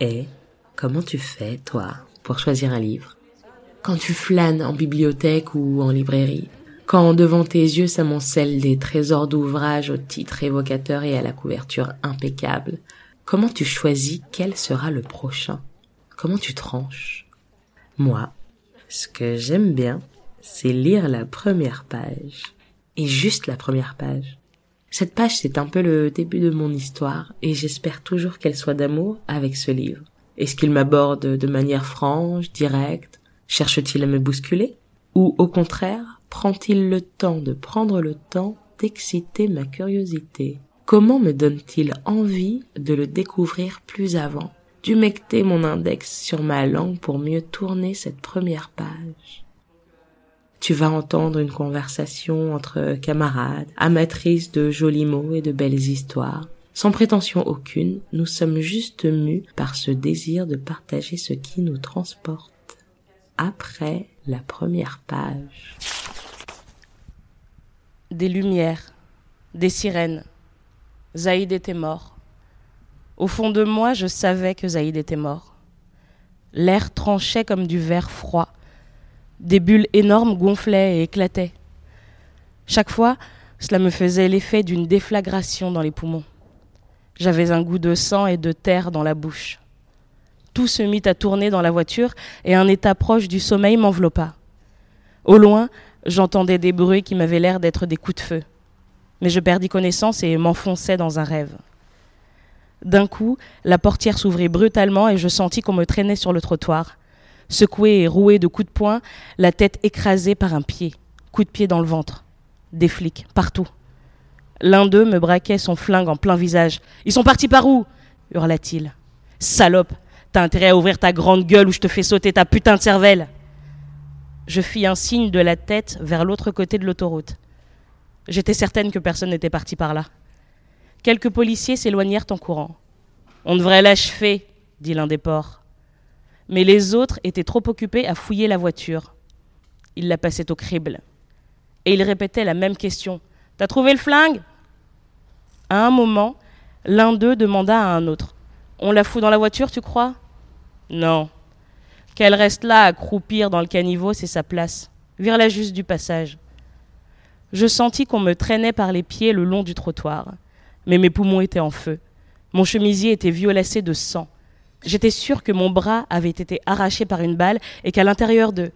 Et comment tu fais, toi, pour choisir un livre? Quand tu flânes en bibliothèque ou en librairie, quand devant tes yeux s'amoncellent des trésors d'ouvrages au titre évocateur et à la couverture impeccable, comment tu choisis quel sera le prochain? Comment tu tranches? Moi, ce que j'aime bien, c'est lire la première page. Et juste la première page. Cette page, c'est un peu le début de mon histoire, et j'espère toujours qu'elle soit d'amour avec ce livre. Est-ce qu'il m'aborde de manière franche, directe? Cherche-t-il à me bousculer? Ou au contraire, prend-il le temps de prendre le temps d'exciter ma curiosité? Comment me donne-t-il envie de le découvrir plus avant? D'humecter mon index sur ma langue pour mieux tourner cette première page? Tu vas entendre une conversation entre camarades, amatrices de jolis mots et de belles histoires. Sans prétention aucune, nous sommes juste mus par ce désir de partager ce qui nous transporte. Après la première page. Des lumières, des sirènes. Zaïd était mort. Au fond de moi, je savais que Zaïd était mort. L'air tranchait comme du verre froid des bulles énormes gonflaient et éclataient. Chaque fois, cela me faisait l'effet d'une déflagration dans les poumons. J'avais un goût de sang et de terre dans la bouche. Tout se mit à tourner dans la voiture et un état proche du sommeil m'enveloppa. Au loin, j'entendais des bruits qui m'avaient l'air d'être des coups de feu. Mais je perdis connaissance et m'enfonçais dans un rêve. D'un coup, la portière s'ouvrit brutalement et je sentis qu'on me traînait sur le trottoir secoué et roué de coups de poing, la tête écrasée par un pied, coup de pied dans le ventre. Des flics, partout. L'un d'eux me braquait son flingue en plein visage. Ils sont partis par où? hurla-t-il. Salope, t'as intérêt à ouvrir ta grande gueule ou je te fais sauter ta putain de cervelle. Je fis un signe de la tête vers l'autre côté de l'autoroute. J'étais certaine que personne n'était parti par là. Quelques policiers s'éloignèrent en courant. On devrait l'achever, dit l'un des porcs mais les autres étaient trop occupés à fouiller la voiture. Ils la passaient au crible. Et ils répétaient la même question. T'as trouvé le flingue? À un moment, l'un d'eux demanda à un autre. On la fout dans la voiture, tu crois? Non. Qu'elle reste là à croupir dans le caniveau, c'est sa place. Vire-la juste du passage. Je sentis qu'on me traînait par les pieds le long du trottoir. Mais mes poumons étaient en feu. Mon chemisier était violacé de sang. J'étais sûre que mon bras avait été arraché par une balle et qu'à l'intérieur de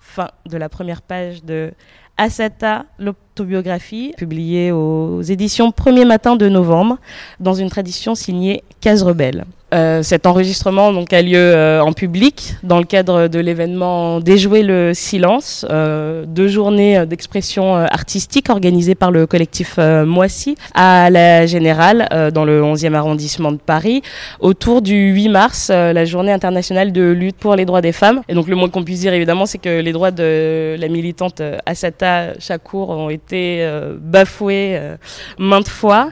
fin de la première page de Asata, l'autobiographie, publiée aux éditions Premier Matin de novembre, dans une tradition signée Case Rebelle. Euh, cet enregistrement donc, a lieu euh, en public dans le cadre de l'événement Déjouer le silence, euh, deux journées d'expression artistique organisées par le collectif Moissy à la Générale dans le 11e arrondissement de Paris autour du 8 mars, la journée internationale de lutte pour les droits des femmes. Et donc le moins qu'on puisse dire évidemment c'est que les droits de la militante Assata Chakour ont été bafoués maintes fois,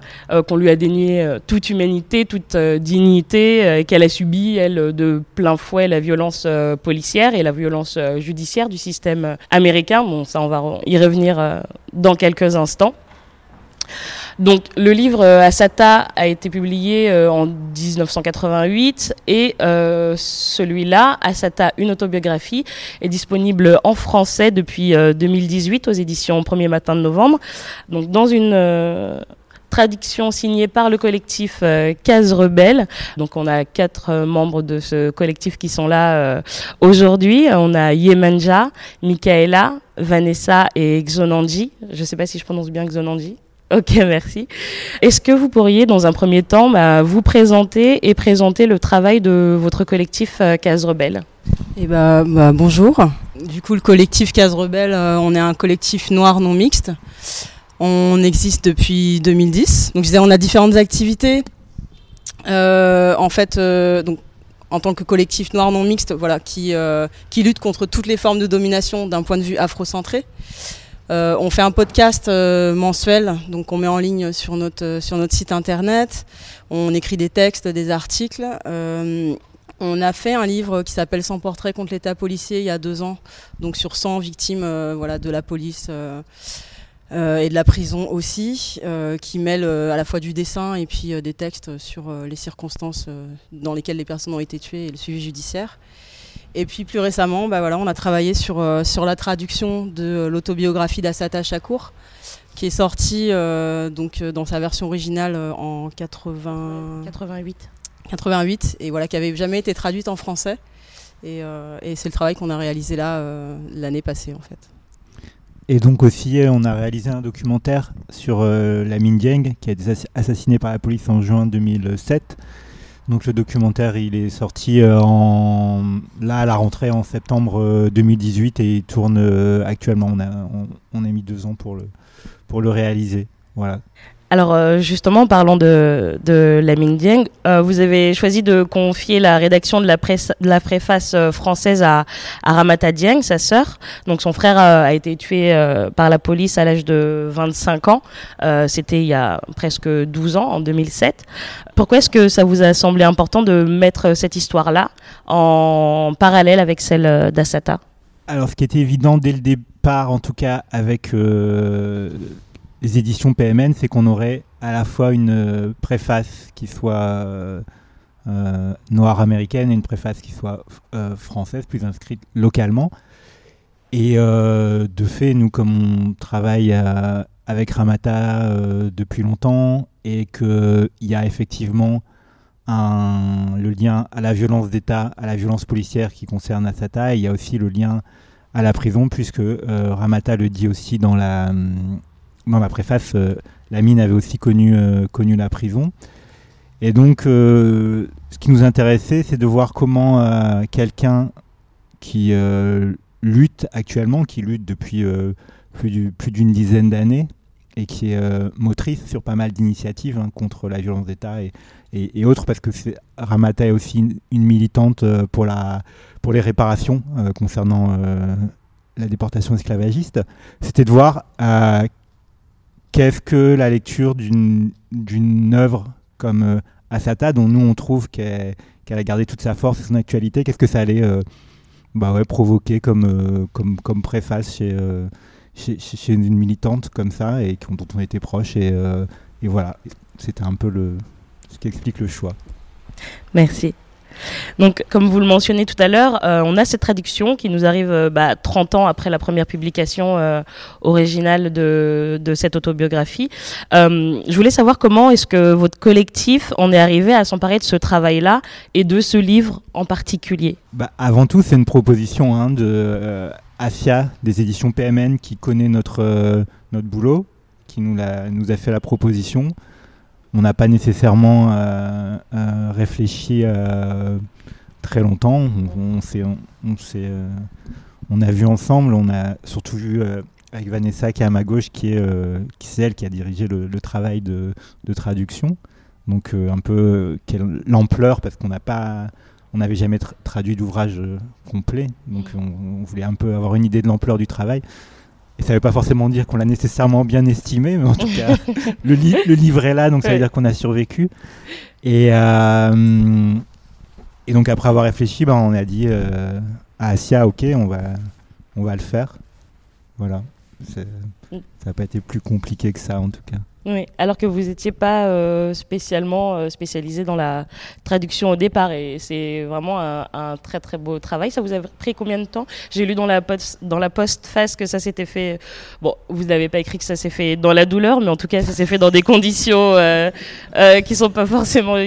qu'on lui a dénié toute humanité, toute dignité euh, qu'elle a subi, elle, de plein fouet la violence euh, policière et la violence euh, judiciaire du système américain. Bon, ça, on va y revenir dans quelques instants. Donc le livre Asata a été publié en 1988 et celui-là, Asata, une autobiographie, est disponible en français depuis 2018 aux éditions Premier Matin de Novembre. Donc dans une traduction signée par le collectif euh, Case Rebelle. Donc on a quatre euh, membres de ce collectif qui sont là euh, aujourd'hui. On a Yemanja, Michaela, Vanessa et Xonanji. Je ne sais pas si je prononce bien Xonanji. Ok, merci. Est-ce que vous pourriez, dans un premier temps, bah, vous présenter et présenter le travail de votre collectif Case Rebelle? Eh bah, bah, bonjour. Du coup, le collectif Case Rebelle, on est un collectif noir non mixte. On existe depuis 2010. Donc je disais, on a différentes activités. Euh, en fait, euh, donc, en tant que collectif noir non mixte, voilà, qui, euh, qui lutte contre toutes les formes de domination d'un point de vue afrocentré. on fait un podcast mensuel, donc on met en ligne sur notre, site internet. On écrit des textes, des articles. on a fait un livre qui s'appelle Sans portrait contre l'État policier il y a deux ans, donc sur 100 victimes voilà, de la police et de la prison aussi, qui mêle à la fois du dessin et puis des textes sur les circonstances dans lesquelles les personnes ont été tuées et le suivi judiciaire. Et puis plus récemment, bah voilà, on a travaillé sur, sur la traduction de l'autobiographie d'Assata Shakur, qui est sortie donc, dans sa version originale en 80... 88. 88, et voilà, qui avait jamais été traduite en français. Euh, et, c'est le travail qu'on a réalisé là euh, l'année passée en fait. Et donc aussi, euh, on a réalisé un documentaire sur la mine Dieng qui a été assassinée par la police en juin 2007. Donc le documentaire, il est sorti en, là à la rentrée en septembre 2018 et il tourne actuellement. On a, on, a mis deux ans pour le, pour le réaliser. Voilà. Alors euh, justement, parlant de, de Lamine Dieng, euh, vous avez choisi de confier la rédaction de la, préface euh, française à, à, Ramata Dieng, sa sœur. Donc son frère a été tué par la police à l'âge de 25 ans. C'était il y a presque 12 ans, en 2007. Pourquoi est-ce que ça vous a semblé important de mettre cette histoire-là en parallèle avec celle d'Assata Alors ce qui était évident dès le départ, en tout cas avec les éditions PMN, c'est qu'on aurait à la fois une euh, préface qui soit euh, euh, noire américaine et une préface qui soit française, plus inscrite localement. Et de fait, nous, comme on travaille avec Ramata depuis longtemps et qu'il y a effectivement le lien à la violence d'État, à la violence policière qui concerne Assata, et il y a aussi le lien à la prison, puisque Ramata le dit aussi dans la dans la préface, euh, la mine avait aussi connu, euh, connu la prison. Et donc, euh, ce qui nous intéressait, c'est de voir comment quelqu'un qui lutte actuellement, qui lutte depuis plus d'une dizaine d'années, et qui est motrice sur pas mal d'initiatives hein, contre la violence d'État et, autres, parce que Ramata est aussi une, militante pour les réparations concernant la déportation esclavagiste, c'était de voir qu'est-ce que la lecture d'une œuvre comme euh, Asata, dont nous on trouve qu'elle a gardé toute sa force et son actualité, qu'est-ce que ça allait euh, bah ouais, provoquer comme, euh, comme, comme préface chez, chez, chez, une militante comme ça et dont on était proche. Et, et voilà, c'était un peu le, ce qui explique le choix. Merci. Donc, comme vous le mentionnez tout à l'heure, euh, on a cette traduction qui nous arrive euh, bah, 30 ans après la première publication euh, originale de, cette autobiographie. je voulais savoir comment est-ce que votre collectif en est arrivé à s'emparer de ce travail-là et de ce livre en particulier? Bah, Avant tout, c'est une proposition hein, de Asia des éditions PMN qui connaît notre, notre boulot, qui nous a fait la proposition on n'a pas nécessairement euh, euh, réfléchi euh, très longtemps. On, on, on, a vu ensemble, on a surtout vu avec Vanessa qui est à ma gauche, qui est, qui celle qui a dirigé le, travail de, traduction. Donc un peu l'ampleur, parce qu'on n'a pas, on n'avait jamais traduit d'ouvrage complet, donc on, voulait un peu avoir une idée de l'ampleur du travail. Et ça ne veut pas forcément dire qu'on l'a nécessairement bien estimé, mais en tout cas, le, le, livre est là, donc ça veut dire qu'on a survécu. Et, euh, et donc après avoir réfléchi, ben, on a dit euh, à Asia, ok, on va, on va le faire. Voilà. Mm. Ça n'a pas été plus compliqué que ça en tout cas. Oui, alors que vous n'étiez pas euh, spécialement euh, spécialisé dans la traduction au départ, et c'est vraiment un, très très beau travail. Ça vous a pris combien de temps? J'ai lu dans la post, dans la postface que ça s'était fait. Bon, vous n'avez pas écrit que ça s'est fait dans la douleur, mais en tout cas, ça s'est fait dans des conditions euh, euh qui sont pas forcément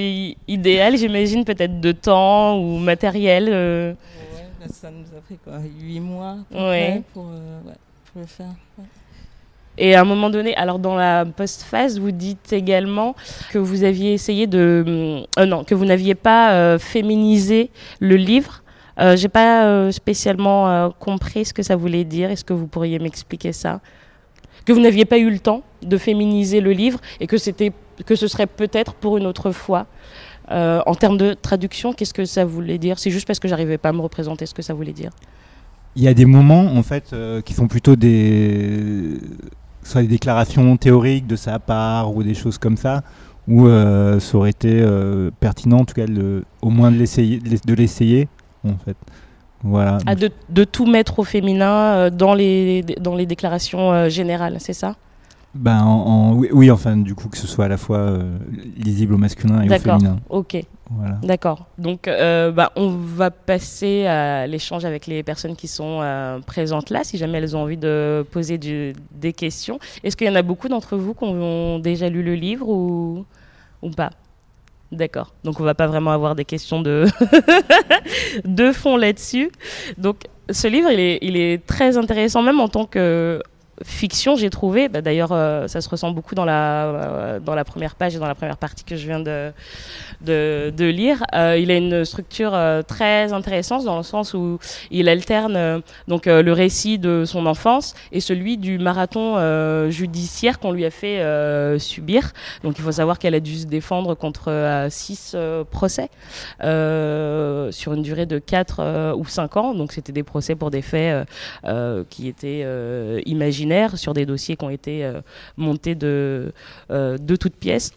idéales. J'imagine peut-être de temps ou matériel. Ouais, ça nous a pris quoi, 8 mois pour, pour, le faire. Et à un moment donné, alors dans la post-phase, vous dites également que vous aviez essayé de, euh, non, que vous n'aviez pas euh, féminisé le livre. Euh, J'ai pas euh, spécialement compris ce que ça voulait dire. Est-ce que vous pourriez m'expliquer ça? Que vous n'aviez pas eu le temps de féminiser le livre et que que ce serait peut-être pour une autre fois. en termes de traduction, qu'est-ce que ça voulait dire? C'est juste parce que j'arrivais pas à me représenter ce que ça voulait dire. Il y a des moments en fait qui sont plutôt des soit des déclarations théoriques de sa part ou des choses comme ça, où euh, ça aurait été euh, pertinent en tout cas au moins de l'essayer, de l'essayer en fait. Voilà. Ah, de, de, tout mettre au féminin euh, dans, les, dans les déclarations générales, c'est ça? Ben, en, oui, enfin, du coup, que ce soit à la fois lisible au masculin et au féminin. ok. D'accord. Donc, bah, on va passer à l'échange avec les personnes qui sont présentes là, si jamais elles ont envie de poser des questions. Est-ce qu'il y en a beaucoup d'entre vous qui ont déjà lu le livre ou, ou pas? D'accord. Donc on va pas vraiment avoir des questions de, de fond là-dessus. Donc ce livre, il est, il est très intéressant même en tant que fiction, j'ai trouvé. Bah, d'ailleurs, euh, ça se ressent beaucoup dans la, euh, dans la première page et dans la première partie que je viens de, lire. Euh, il a une structure très intéressante dans le sens où il alterne donc le récit de son enfance et celui du marathon judiciaire qu'on lui a fait subir. Donc, il faut savoir qu'elle a dû se défendre contre six procès sur une durée de 4 ou 5 ans. Donc, c'était des procès pour des faits qui étaient sur des dossiers qui ont été euh, montés euh, de toutes pièces.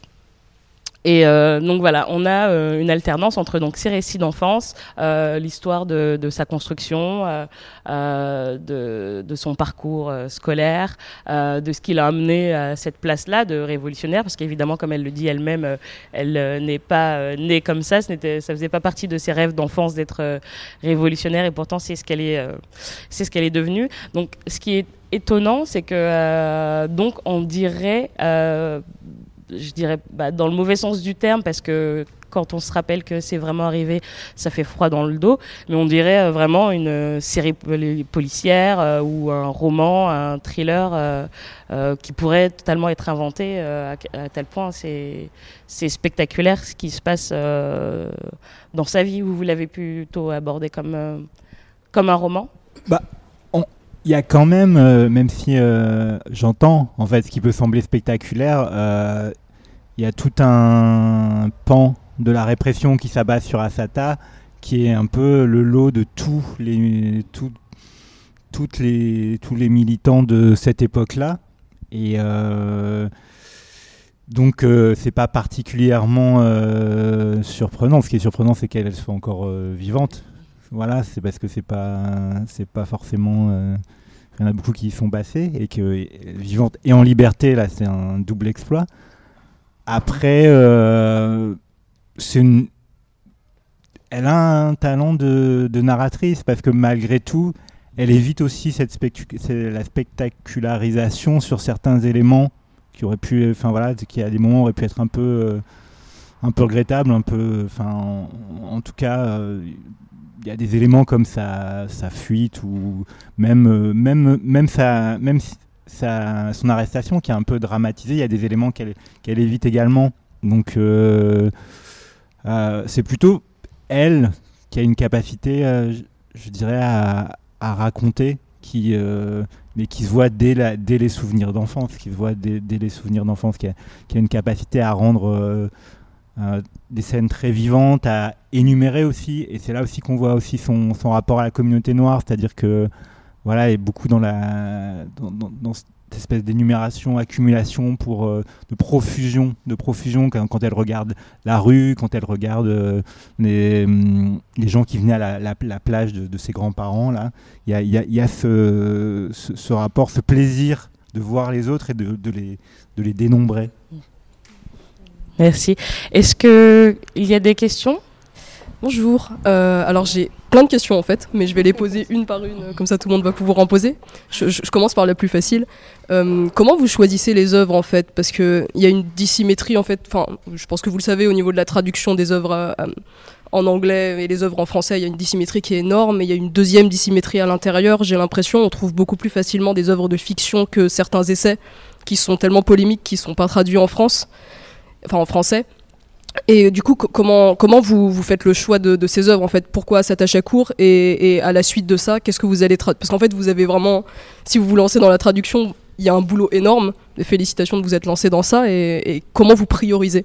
Et euh, donc voilà, on a une alternance entre donc ces récits d'enfance, l'histoire de, sa construction, de, de, son parcours scolaire, de ce qui l'a amené à cette place-là de révolutionnaire, parce qu'évidemment, comme elle le dit elle-même, elle, n'est pas née comme ça, ce n'était, ça faisait pas partie de ses rêves d'enfance d'être révolutionnaire, et pourtant c'est ce qu'elle est, c'est ce qu'elle est devenue. Donc, ce qui est étonnant, c'est que euh, donc on dirait, euh, je dirais bah, dans le mauvais sens du terme, parce que quand on se rappelle que c'est vraiment arrivé, ça fait froid dans le dos, mais on dirait euh, vraiment une série policière ou un roman, un thriller qui pourrait totalement être inventé à, tel point c'est spectaculaire ce qui se passe dans sa vie. Vous, vous l'avez plutôt abordé comme, comme un roman bah, y a quand même, euh, même si euh, j'entends en fait ce qui peut sembler spectaculaire, euh, il y a tout un pan de la répression qui s'abat sur Asata, qui est un peu le lot de tous les, toutes les, tous les militants de cette époque-là. Et donc c'est pas particulièrement surprenant. Ce qui est surprenant, c'est qu'elle soit encore vivante voilà, c'est parce que c'est pas, c'est pas forcément. Euh, il y en a beaucoup qui y sont passés et que vivante et en liberté, là, c'est un double exploit. Après, euh, c'est. Elle a un talent de, narratrice parce que malgré tout, elle évite aussi cette la spectacularisation sur certains éléments qui auraient pu, enfin voilà, qui à des moments auraient pu être un peu, euh, un peu regrettable, un peu, enfin, en, tout cas, y a des éléments comme sa, sa fuite ou même, euh, même, même, sa, même sa, son arrestation qui est un peu dramatisée. Il y a des éléments qu'elle évite également. Donc euh, euh, c'est plutôt elle qui a une capacité, je, dirais, à, raconter, qui, mais qui se voit dès, la, dès les souvenirs d'enfance, qui se voit dès, dès les souvenirs d'enfance, qui qui a, une capacité à rendre euh, des scènes très vivantes à énumérer aussi et c'est là aussi qu'on voit aussi son, rapport à la communauté noire c'est-à-dire que voilà est beaucoup dans la dans, cette espèce d'énumération accumulation pour euh, de profusion de profusion quand, elle regarde la rue quand elle regarde euh, les, hum, les, gens qui venaient à la, la, plage de, ses grands-parents là il y a, y a, y a ce, rapport ce plaisir de voir les autres et de, les, de les dénombrer Merci. Est-ce qu'il y a des questions? Bonjour. Euh, alors j'ai plein de questions en fait, mais je vais les poser une par une, comme ça tout le monde va pouvoir en poser. Je, commence par la plus facile. Euh, comment vous choisissez les œuvres en fait? Parce qu'il y a une dissymétrie en fait, enfin je pense que vous le savez au niveau de la traduction des œuvres euh, en anglais et les œuvres en français, il y a une dissymétrie qui est énorme, mais il y a une deuxième dissymétrie à l'intérieur. J'ai l'impression on trouve beaucoup plus facilement des œuvres de fiction que certains essais qui sont tellement polémiques qui ne sont pas traduits en France enfin en français. Et du coup, comment, vous, faites le choix de, ces œuvres en fait? Pourquoi s'attacher à et, à la suite de ça, qu'est-ce que vous allez traduire Parce qu'en fait, vous avez vraiment, si vous vous lancez dans la traduction, il y a un boulot énorme. Félicitations de vous être lancé dans ça. Et, comment vous priorisez?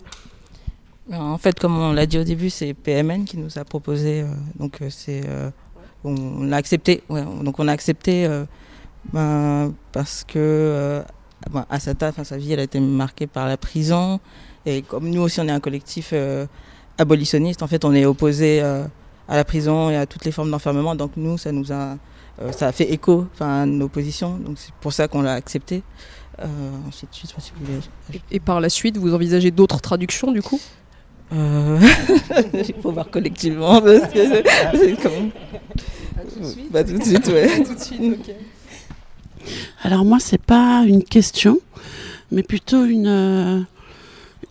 Ben, En fait, comme on l'a dit au début, c'est PMN qui nous a proposé. Euh, donc euh, c'est, euh, on l'a accepté. donc on a accepté ben, parce que ben, Asata, sa vie, elle a été marquée par la prison. Et comme nous aussi, on est un collectif euh, abolitionniste, en fait, on est opposé euh, à la prison et à toutes les formes d'enfermement. Donc nous, ça nous a, euh, ça a fait écho à nos positions. Donc c'est pour ça qu'on l'a accepté. ensuite, je sais pas si vous voulez. Et par la suite, vous envisagez d'autres traductions du coup? Euh, Il faut voir collectivement. Parce que c'est- c'est comme- Pas tout de suite, ouais. Tout de suite, ok. Alors moi, c'est pas une question, mais plutôt une euh,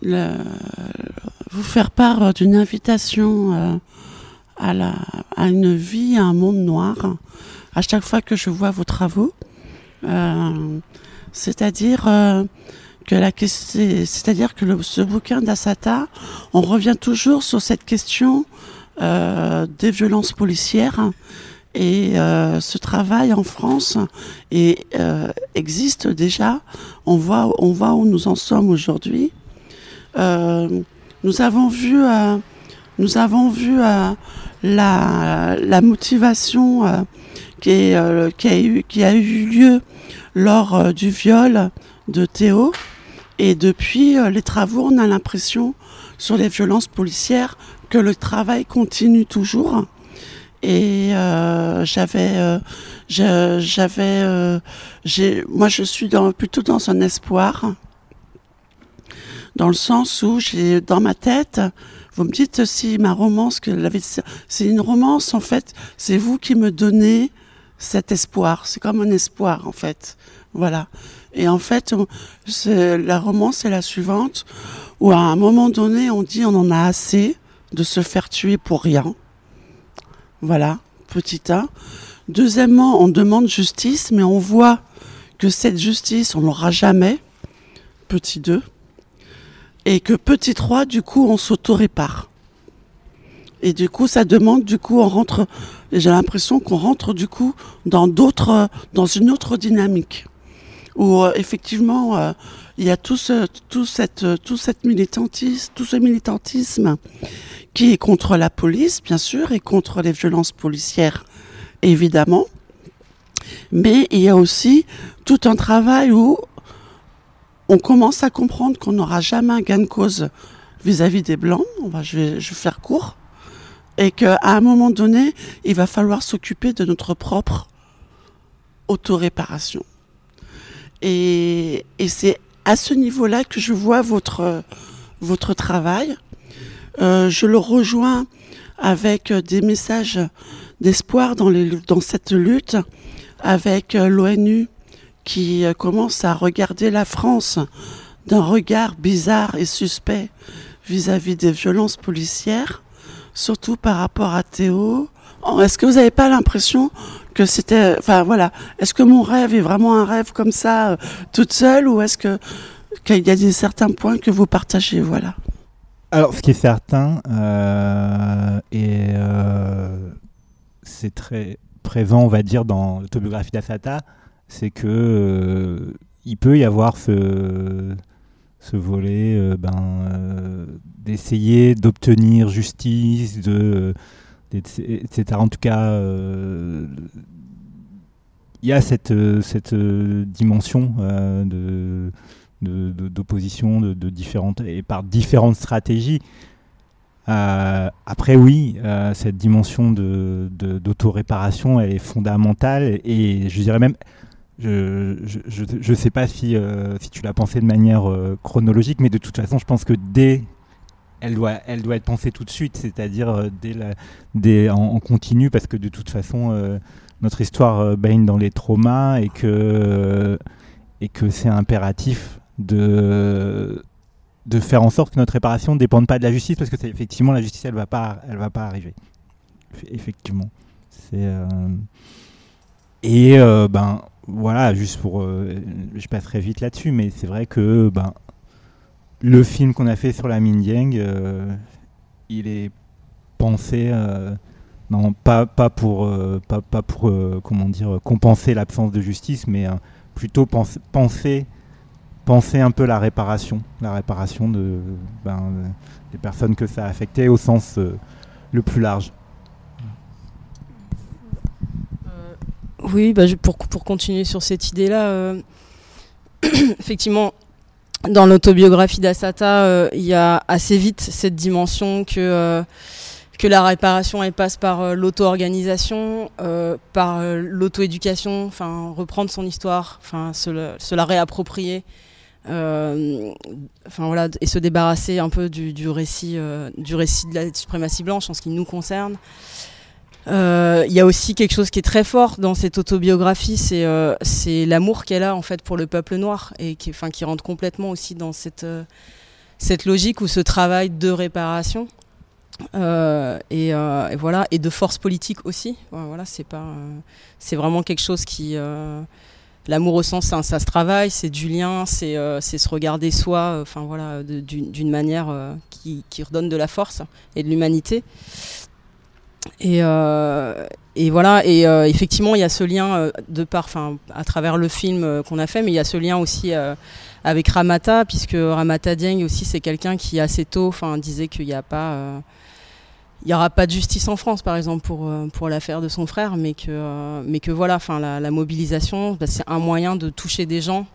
le- vous faire part d'une invitation euh, à la à une vie, à un monde noir. À chaque fois que je vois vos travaux, Euh, c'est-à-dire euh, que la c'est-à-dire que le- ce bouquin d'Assata, on revient toujours sur cette question euh, des violences policières. Et euh, ce travail en France et, euh, existe déjà. On voit, on voit où nous en sommes aujourd'hui. Euh, nous avons vu, euh, nous avons vu euh, la, la motivation qui, est, qui, a eu, qui a eu lieu lors du viol de Théo. Et depuis les travaux, on a l'impression sur les violences policières que le travail continue toujours. Et euh, j'avais, euh, j'avais, euh, moi je suis dans, plutôt dans un espoir, dans le sens où j'ai dans ma tête. Vous me dites si ma romance, que l'avait- c'est une romance en fait. C'est vous qui me donnez cet espoir. C'est comme un espoir en fait. Voilà. Et en fait, la romance est la suivante, où à un moment donné, on dit on en a assez de se faire tuer pour rien. Voilà, petit 1. Deuxièmement, on demande justice, mais on voit que cette justice, on l'aura jamais. Petit 2. Et que petit 3, du coup, on s'auto-répare. Et du coup, ça demande, du coup, on rentre, j'ai l'impression qu'on rentre, du coup, dans d'autres, dans une autre dynamique. Où, euh, effectivement, euh, il y a tout ce, tout cette, tout cette militantisme, tout ce militantisme qui est contre la police, bien sûr, et contre les violences policières, évidemment. Mais il y a aussi tout un travail où on commence à comprendre qu'on n'aura jamais un gain de cause vis-à-vis des Blancs. On va, je, vais, je vais faire court. Et qu'à un moment donné, il va falloir s'occuper de notre propre autoréparation. Et, et c'est à ce niveau-là que je vois votre, votre travail. Euh, je le rejoins avec des messages d'espoir dans, dans cette lutte, avec l'ONU qui euh, commence à regarder la France d'un regard bizarre et suspect vis-à-vis des violences policières, surtout par rapport à Théo. Oh, Est-ce que vous n'avez pas l'impression que c'était, enfin voilà, est-ce que mon rêve est vraiment un rêve comme ça, euh, toute seule, ou est-ce que qu'il y a des certains points que vous partagez, voilà. Alors, ce qui est certain, euh, et c'est très présent, on va dire, dans l'autobiographie d'Asata, c'est que euh, il peut y avoir ce, ce volet euh, ben, euh, d'essayer d'obtenir justice, de, etc. En tout cas, il y a cette, cette dimension de d'opposition de, différentes et par différentes stratégies. Après oui, cette dimension de- d'autoréparation elle est fondamentale et je dirais même, je je sais pas si euh, si tu l'as pensé de manière euh, chronologique, mais de toute façon je pense que dès elle doit, elle doit être pensée tout de suite, c'est-à-dire euh, dès en, continu, parce que de toute façon, notre histoire baigne dans les traumas et que, et que c'est impératif de, de faire en sorte que notre réparation ne dépende pas de la justice, parce que effectivement la justice, elle va va pas arriver. Eff- Effectivement. Et ben voilà, juste pour, euh, je passerai vite là-dessus, mais c'est vrai que ben le film qu'on a fait sur la Mindiang, euh, il est pensé euh, non pas pour pas, pour euh, comment dire compenser l'absence de justice, mais euh, plutôt pense- penser penser un peu la réparation, la réparation de ben, des personnes que ça a au sens le plus large. Oui, bah, pour, pour continuer sur cette idée-là, euh, effectivement, dans l'autobiographie d'Asata, euh, il y a assez vite cette dimension que, euh, que la réparation elle passe par l'auto-organisation, par l'auto-éducation, enfin reprendre son histoire, enfin se, la réapproprier, enfin voilà et se débarrasser un peu du, du récit du récit de la suprématie blanche en ce qui nous concerne. Euh, Il y a aussi quelque chose qui est très fort dans cette autobiographie, c'est euh, l'amour qu'elle a en fait pour le peuple noir et qui, rentre complètement aussi dans cette euh, cette logique ou ce travail de réparation. Et, voilà et de force politique aussi voilà c'est pas c'est vraiment quelque chose qui l'amour au sens ça, se travaille c'est du lien c'est se regarder soi enfin voilà d'une manière qui redonne de la force et de l'humanité et, euh, et voilà et euh, effectivement il y a ce lien euh, de par enfin à travers le film qu'on a fait mais il y a ce lien aussi avec Ramata puisque Ramata Dieng aussi c'est quelqu'un qui assez tôt enfin disait qu'il n'y a pas il n'y aura pas de justice en France, par exemple, pour, pour l'affaire de son frère, mais que, mais que voilà, enfin, la, mobilisation, bah, c'est un moyen de toucher des gens,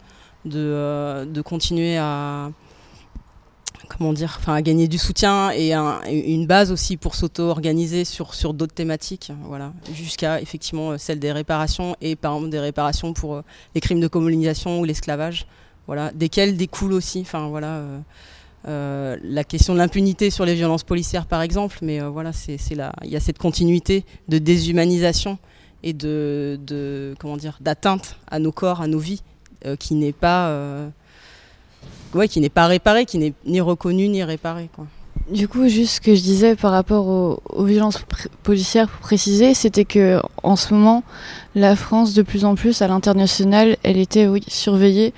de, de continuer à, comment dire, enfin, à gagner du soutien et un- et une base aussi pour s'auto-organiser sur, d'autres thématiques, voilà, jusqu'à effectivement celle des réparations et par exemple des réparations pour euh, les crimes de colonisation ou l'esclavage, voilà, desquels découle aussi, enfin euh, euh, la question de l'impunité sur les violences policières, par exemple, mais voilà, c'est là, il y a cette continuité de déshumanisation et comment dire, d'atteinte à nos corps, à nos vies, qui n'est pas, ouais, qui n'est pas réparée, qui n'est ni reconnue ni réparée, quoi. Du coup, juste ce que je disais par rapport aux, violences policières, pour préciser, c'était que en ce moment, la France, de plus en plus à l'international, elle était surveillée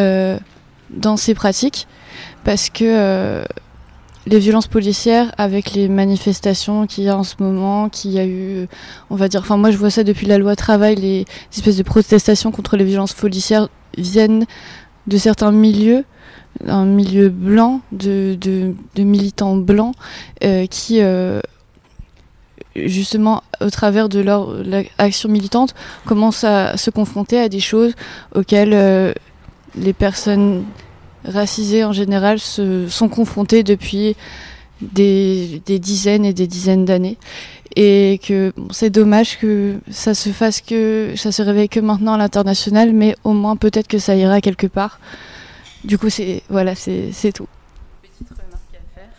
euh, dans ses pratiques, parce que euh, les violences policières, avec les manifestations qu'il y a en ce moment, qu'il y a eu, on va dire, enfin moi je vois ça depuis la loi travail, les espèces de protestations contre les violences policières viennent de certains milieux un milieu blanc de, militants blancs euh, qui euh, justement au travers de leur action militante commencent à se confronter à des choses auxquelles euh, les personnes racisées en général se sont confrontées depuis des, dizaines et des dizaines d'années. Et que c'est dommage que ça se fasse que ça se réveille que maintenant à l'international mais au moins peut-être que ça ira quelque part du coup, c'est voilà, c'est tout. petite remarque à faire,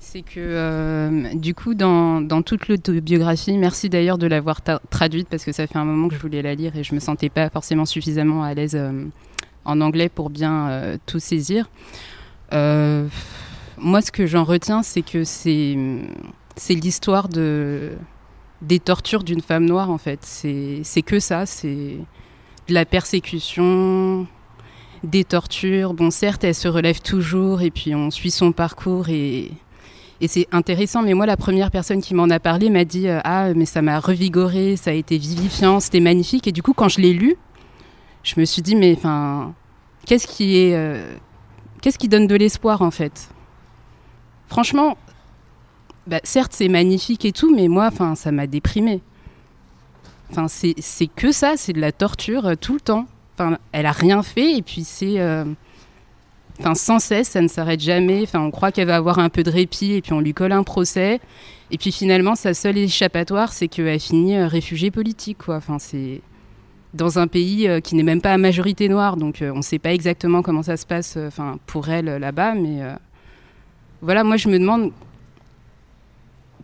c'est que euh, du coup, dans, dans toute l'autobiographie, merci d'ailleurs de l'avoir traduite parce que ça fait un moment que je voulais la lire et je me sentais pas forcément suffisamment à l'aise euh, en anglais pour bien euh, tout saisir. Moi, ce que j'en retiens, c'est que c'est c'est l'histoire de des tortures d'une femme noire en fait. C'est que ça, c'est de la persécution, des tortures. Bon, certes, elle se relève toujours et puis on suit son parcours et, et c'est intéressant. Mais moi, la première personne qui m'en a parlé m'a dit euh, Ah, mais ça m'a revigoré, ça a été vivifiant, c'était magnifique. Et du coup, quand je l'ai lu, je me suis dit Mais enfin, qu'est-ce qui est. euh, qu'est-ce qui donne de l'espoir en fait? Franchement, bah, certes, c'est magnifique et tout, mais moi, enfin, ça m'a déprimé. Enfin, c'est c'est que ça, c'est de la torture euh, tout le temps. Elle a rien fait et puis c'est, euh, enfin, sans cesse, ça ne s'arrête jamais. Enfin, on croit qu'elle va avoir un peu de répit et puis on lui colle un procès. Et puis finalement, sa seule échappatoire, c'est qu'elle finit euh, réfugiée politique. Enfin, c'est dans un pays euh, qui n'est même pas à majorité noire, donc on ne sait pas exactement comment ça se passe, enfin, pour elle là-bas, mais voilà, moi je me demande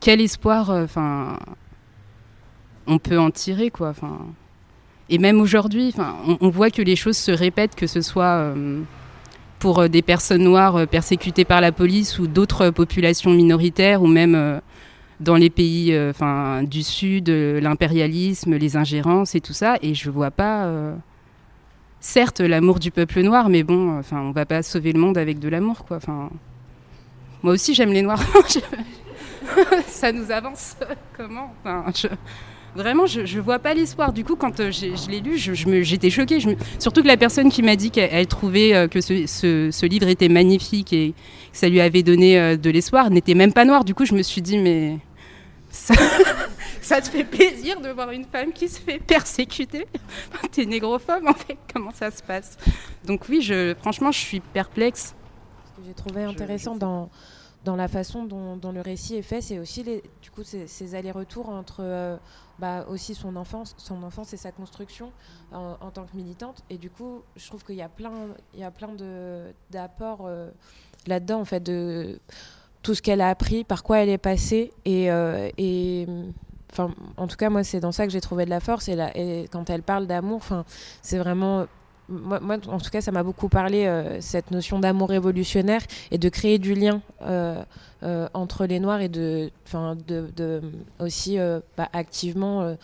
quel espoir, enfin, on peut en tirer, quoi. Et même aujourd'hui, on, on voit que les choses se répètent, que ce soit euh, pour euh, des personnes noires euh, persécutées par la police ou d'autres populations minoritaires, ou même dans les pays du Sud, l'impérialisme, les ingérences et tout ça. Et je vois pas, certes, l'amour du peuple noir, mais bon, enfin, on va pas sauver le monde avec de l'amour, quoi. Enfin, moi aussi, j'aime les noirs. ça nous avance. Comment? Enfin, je... Vraiment, je, je vois pas l'espoir. Du coup, quand euh, je l'ai lu, j'étais choquée. Je me- Surtout que la personne qui m'a dit qu'elle elle trouvait euh, que ce, ce- ce livre était magnifique et que ça lui avait donné euh, de l'espoir n'était même pas noire. Du coup, je me suis dit, mais ça, ça te fait plaisir de voir une femme qui se fait persécuter T'es négrophobe, en fait. Comment ça se passe? Donc oui, je, franchement, je suis perplexe. Ce que j'ai trouvé Je- intéressant je- dans, dans la façon dont, le récit est fait, c'est aussi les, du coup ces, allers-retours entre euh, bah, aussi son enfance, son enfance et sa construction en, tant que militante. Et du coup, je trouve qu'il y a plein, il y a plein de d'apports euh, là-dedans en fait de tout ce qu'elle a appris, par quoi elle est passée et, euh, et enfin en tout cas moi c'est dans ça que j'ai trouvé de la force et, là, et quand elle parle d'amour, enfin c'est vraiment moi, en tout cas, ça m'a beaucoup parlé, euh, cette notion d'amour révolutionnaire et de créer du lien euh, euh, entre les Noirs et de, de, de aussi bah, activement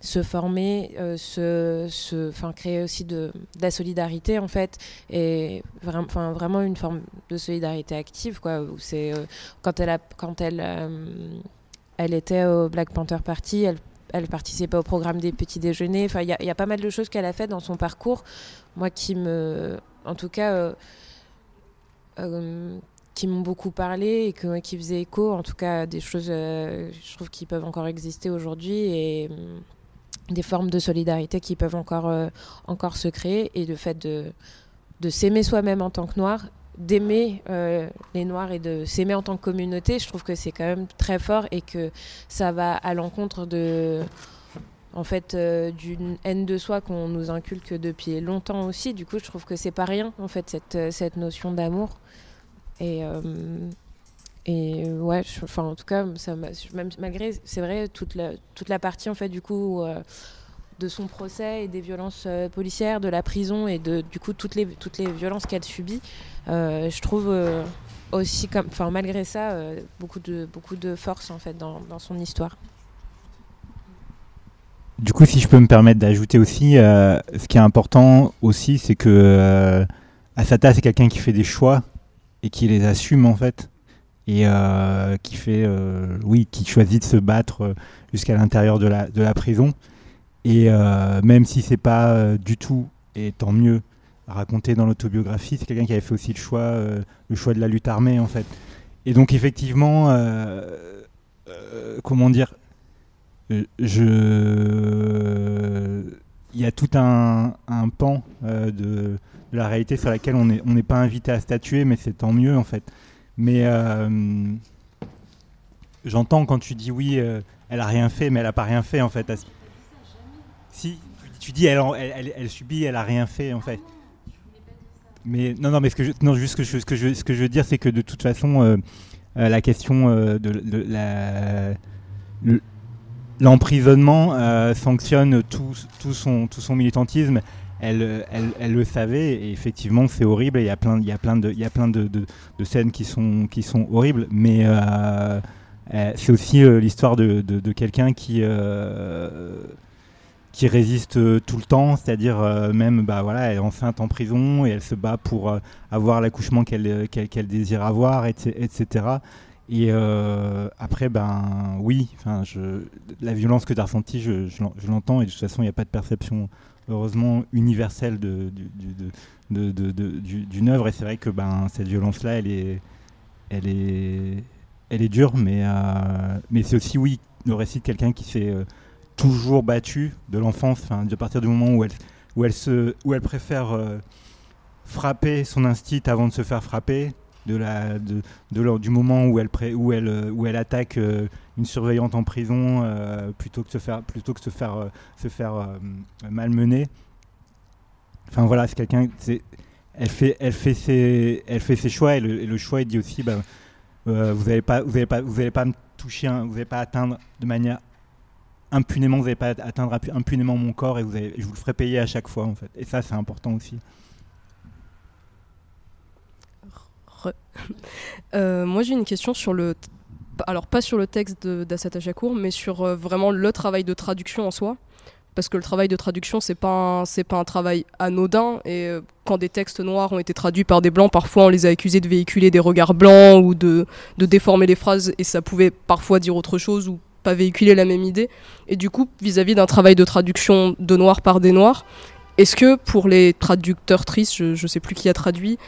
se former, se, se, créer aussi de, la solidarité, en fait, et vra vraiment une forme de solidarité active, quoi. C'est, quand elle, a, quand elle, elle était au Black Panther Party, elle elle participait au programme des petits déjeuners. Enfin, il y, a pas mal de choses qu'elle a fait dans son parcours. Moi, qui me, en tout cas, euh, euh, qui m'ont beaucoup parlé et qui faisaient écho, en tout cas, des choses, euh, je trouve, qui peuvent encore exister aujourd'hui et euh, des formes de solidarité qui peuvent encore, se créer et le fait de s'aimer soi-même en tant que noir d'aimer euh, les Noirs et de s'aimer en tant que communauté, je trouve que c'est quand même très fort et que ça va à l'encontre de en fait euh, d'une haine de soi qu'on nous inculque depuis longtemps aussi. Du coup, je trouve que c'est pas rien en fait cette, cette notion d'amour. Et euh, et ouais, enfin en tout cas, ça même malgré c'est vrai toute la toute la partie en fait du coup de son procès et des violences euh, policières, de la prison et de du coup toutes les toutes les violences qu'elle subit. Euh, je trouve euh, aussi comme enfin malgré ça beaucoup de beaucoup de force en fait dans, dans, son histoire. Du coup, si je peux me permettre d'ajouter aussi, ce qui est important aussi, c'est que Asata, c'est quelqu'un qui fait des choix et qui les assume en fait, et qui fait, oui, qui choisit de se battre jusqu'à l'intérieur de la de la prison. Et euh, même si c'est pas euh, du tout, et tant mieux, raconté dans l'autobiographie, c'est quelqu'un qui avait fait aussi le choix, euh, le choix de la lutte armée en fait. Et donc effectivement, comment dire, il y a tout un, pan de, la réalité sur laquelle on n'est on n'est pas invité à statuer, mais c'est tant mieux en fait. Mais j'entends quand tu dis oui, elle a rien fait, mais elle a pas rien fait en fait. Si, tu dis elle, elle, elle, subit, elle a rien fait en fait. Mais non, non, mais ce que je, non, juste que je, ce que je, ce que je veux dire, c'est que de toute façon, euh, euh, la question euh, de, la l'emprisonnement sanctionne tout, tout, son, tout son militantisme. Elle, elle, elle le savait et effectivement c'est horrible. Il y a plein, il y a plein de, il y a plein de, de, scènes qui sont, qui sont horribles, mais c'est aussi l'histoire de, de quelqu'un qui qui résiste euh, tout le temps, c'est-à-dire euh, même bah voilà, elle est enceinte en prison et elle se bat pour euh, avoir l'accouchement qu'elle qu désire avoir, etc. Et après, ben oui, la violence que tu as ressentie, je, l'entends et de toute façon, il n'y a pas de perception heureusement universelle d'une œuvre. Et c'est vrai que ben cette violence-là, elle est, dure, mais c'est aussi oui le récit de quelqu'un qui s'est toujours battue de l'enfance, de partir du moment où elle, où elle, se, où elle préfère euh, frapper son instinct avant de se faire frapper, de la, de, de du moment où elle, pré, où elle, où elle attaque euh, une surveillante en prison euh, plutôt que se faire, plutôt que se faire, euh, se faire euh, malmener. Enfin voilà, c'est quelqu'un, elle fait, elle fait ses, elle fait ses choix et le, et le choix il dit aussi, bah, vous n'allez pas, vous allez pas, vous allez pas me toucher, vous n'allez pas atteindre de manière impunément, vous n'allez pas atteindre impunément mon corps et vous je vous le ferai payer à chaque fois en fait. Et ça, c'est important aussi. Euh, moi, j'ai une question sur le. Alors, pas sur le texte d'Assata Jacour, mais sur euh, vraiment le travail de traduction en soi. Parce que le travail de traduction, c'est pas pas un travail anodin. Et euh, quand des textes noirs ont été traduits par des blancs, parfois on les a accusés de véhiculer des regards blancs ou de, de déformer les phrases, et ça pouvait parfois dire autre chose ou pas véhiculer la même idée. Et du coup, vis-à-vis d'un travail de traduction de noir par des noirs, est-ce que pour les traducteurs tristes, je, je sais plus qui a traduit,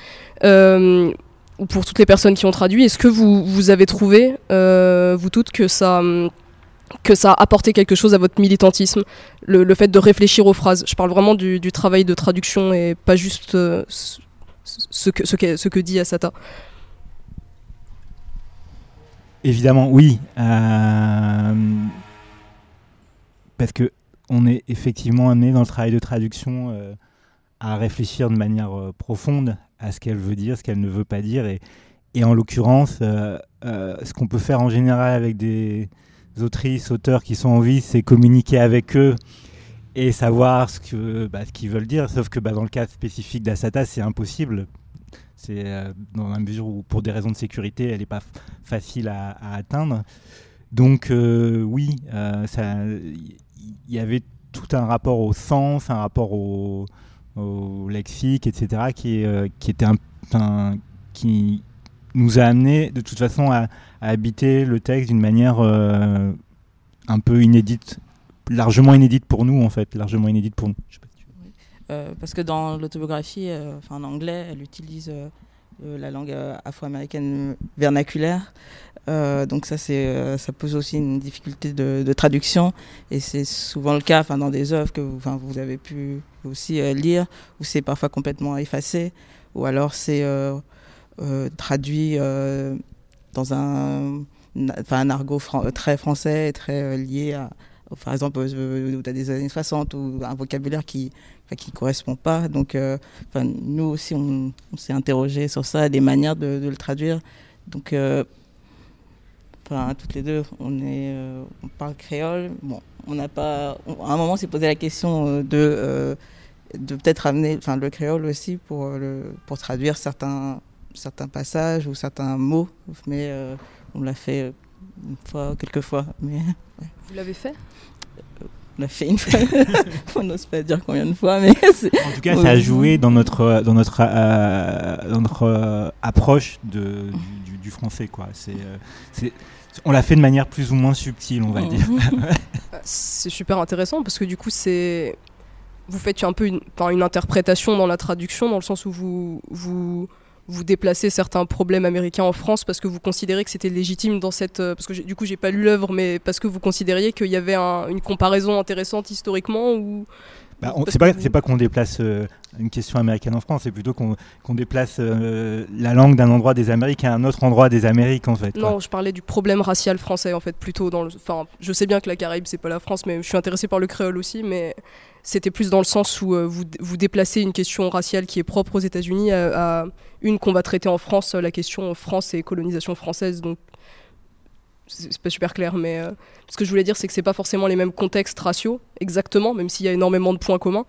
euh, ou pour toutes les personnes qui ont traduit, est-ce que vous, vous avez trouvé, euh, vous toutes, que ça, que ça a apporté quelque chose à votre militantisme, le, fait de réfléchir aux phrases Je parle vraiment du, travail de traduction et pas juste euh, ce, que, ce, que, ce que dit Asata. Évidemment, oui. Euh, parce que on est effectivement amené dans le travail de traduction euh, à réfléchir de manière euh, profonde à ce qu'elle veut dire, ce qu'elle ne veut pas dire. Et, en l'occurrence, ce qu'on peut faire en général avec des autrices, auteurs qui sont en vie, c'est communiquer avec eux et savoir ce qu'ils bah, ce veulent dire. Sauf que bah, dans le cas spécifique d'Asata, c'est impossible c'est euh, dans la mesure où, pour des raisons de sécurité, elle n'est pas facile à, atteindre. Donc euh, oui, euh, il y avait tout un rapport au sens, un rapport au, lexique, etc., qui, était qui nous a amené de toute façon à, habiter le texte d'une manière un peu inédite, largement inédite pour nous en fait, largement inédite pour nous. Parce que dans l'autobiographie, euh, en anglais, elle utilise euh, la langue afro-américaine vernaculaire. donc ça, ça pose aussi une difficulté de, traduction. Et c'est souvent le cas dans des œuvres que vous, avez pu aussi lire, où c'est parfois complètement effacé, ou alors c'est traduit dans un, un argot très français, très lié à, par exemple, euh, des années 60 ou un vocabulaire qui qui correspond pas. Donc, euh, nous aussi, on, s'est interrogé sur ça, des manières de, le traduire. Donc, euh, toutes les deux, on est, euh, on parle créole. Bon, on n'a pas. à un moment, on s'est posé la question de de peut-être amener, le créole aussi pour pour traduire certains certains passages ou certains mots, mais on l'a fait une fois, quelques fois. Mais, Vous l'avez fait? On l'a fait une fois. on n'ose pas dire combien de fois, mais en tout cas, ça a joué dans notre dans notre euh, dans notre euh, approche de, du, français, quoi. C'est euh, on l'a fait de manière plus ou moins subtile, on va dire. c'est super intéressant parce que du coup, c'est vous faites un peu une, une interprétation dans la traduction, dans le sens où vous vous vous déplacez certains problèmes américains en France parce que vous considérez que c'était légitime dans cette euh, parce que du coup j'ai pas lu l'œuvre mais parce que vous considériez qu'il y avait une comparaison intéressante historiquement ou bah, c'est pas c'est pas qu'on déplace euh, une question américaine en France, c'est plutôt qu'on déplace euh, la langue d'un endroit des Amériques à un autre endroit des Amériques en fait. Non, je parlais du problème racial français en fait plutôt dans le. Enfin, je sais bien que la Caraïbe c'est pas la France, mais je suis intéressé par le créole aussi, mais c'était plus dans le sens où vous, vous déplacez une question raciale qui est propre aux États-Unis à une qu'on va traiter en France, la question France et colonisation française. Donc, c'est pas super clair, mais euh, ce que je voulais dire, c'est que c'est pas forcément les mêmes contextes raciaux, exactement, même s'il y a énormément de points communs.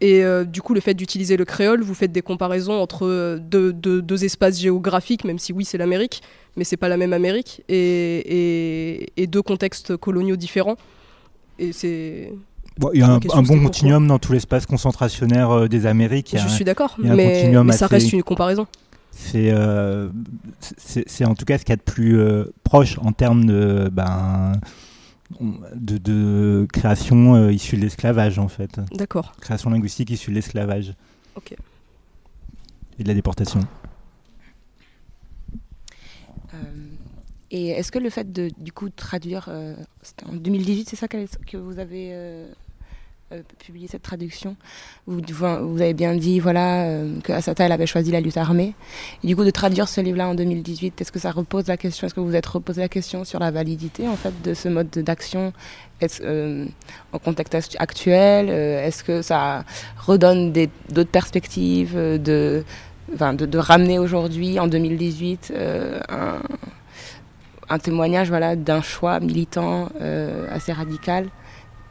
Et euh, du coup, le fait d'utiliser le créole, vous faites des comparaisons entre euh, deux, espaces géographiques, même si oui, c'est l'Amérique, mais c'est pas la même Amérique, et, et deux contextes coloniaux différents. Et c'est il y a un, bon continuum dans tout l'espace concentrationnaire euh, des Amériques. Je suis d'accord, mais, ça reste une comparaison. Euh, c'est en tout cas ce qu'il y a de plus euh, proche en termes de, ben, de, de, création issue de l'esclavage, en fait. D'accord. Création linguistique issue de l'esclavage. Ok. Et de la déportation. Et est-ce que le fait de du coup traduire, en 2018, c'est ça que vous avez euh, publier cette traduction. Vous, vous, avez bien dit voilà, euh, que Asata elle avait choisi la lutte armée. Et du coup, de traduire ce livre-là en 2018, est-ce que ça repose la question Est-ce que vous vous êtes reposé la question sur la validité en fait de ce mode d'action euh, en contexte actuel Est-ce que ça redonne d'autres perspectives de, enfin, de, de, ramener aujourd'hui, en 2018, un, un, témoignage voilà, d'un choix militant assez radical?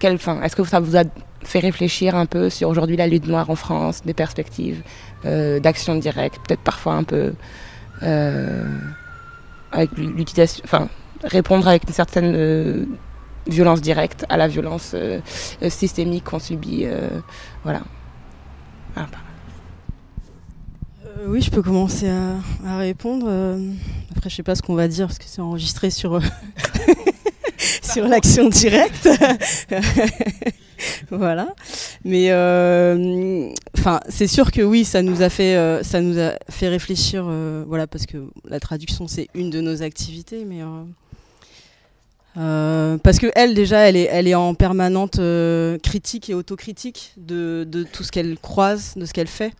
Est-ce que ça vous a fait réfléchir un peu sur aujourd'hui la lutte noire en France, des perspectives euh, d'action directe, peut-être parfois un peu euh, avec l'utilisation, enfin répondre avec une certaine euh, violence directe à la violence systémique qu'on subit, voilà. Oui, je peux commencer à, à répondre. après, je sais pas ce qu'on va dire parce que c'est enregistré sur sur l'action directe. voilà. Mais euh, c'est sûr que oui, ça nous a fait, euh, réfléchir. Euh, voilà, parce que la traduction c'est une de nos activités, mais parce que elle déjà, elle est, elle en permanente critique et autocritique de, tout ce qu'elle croise, de ce qu'elle fait.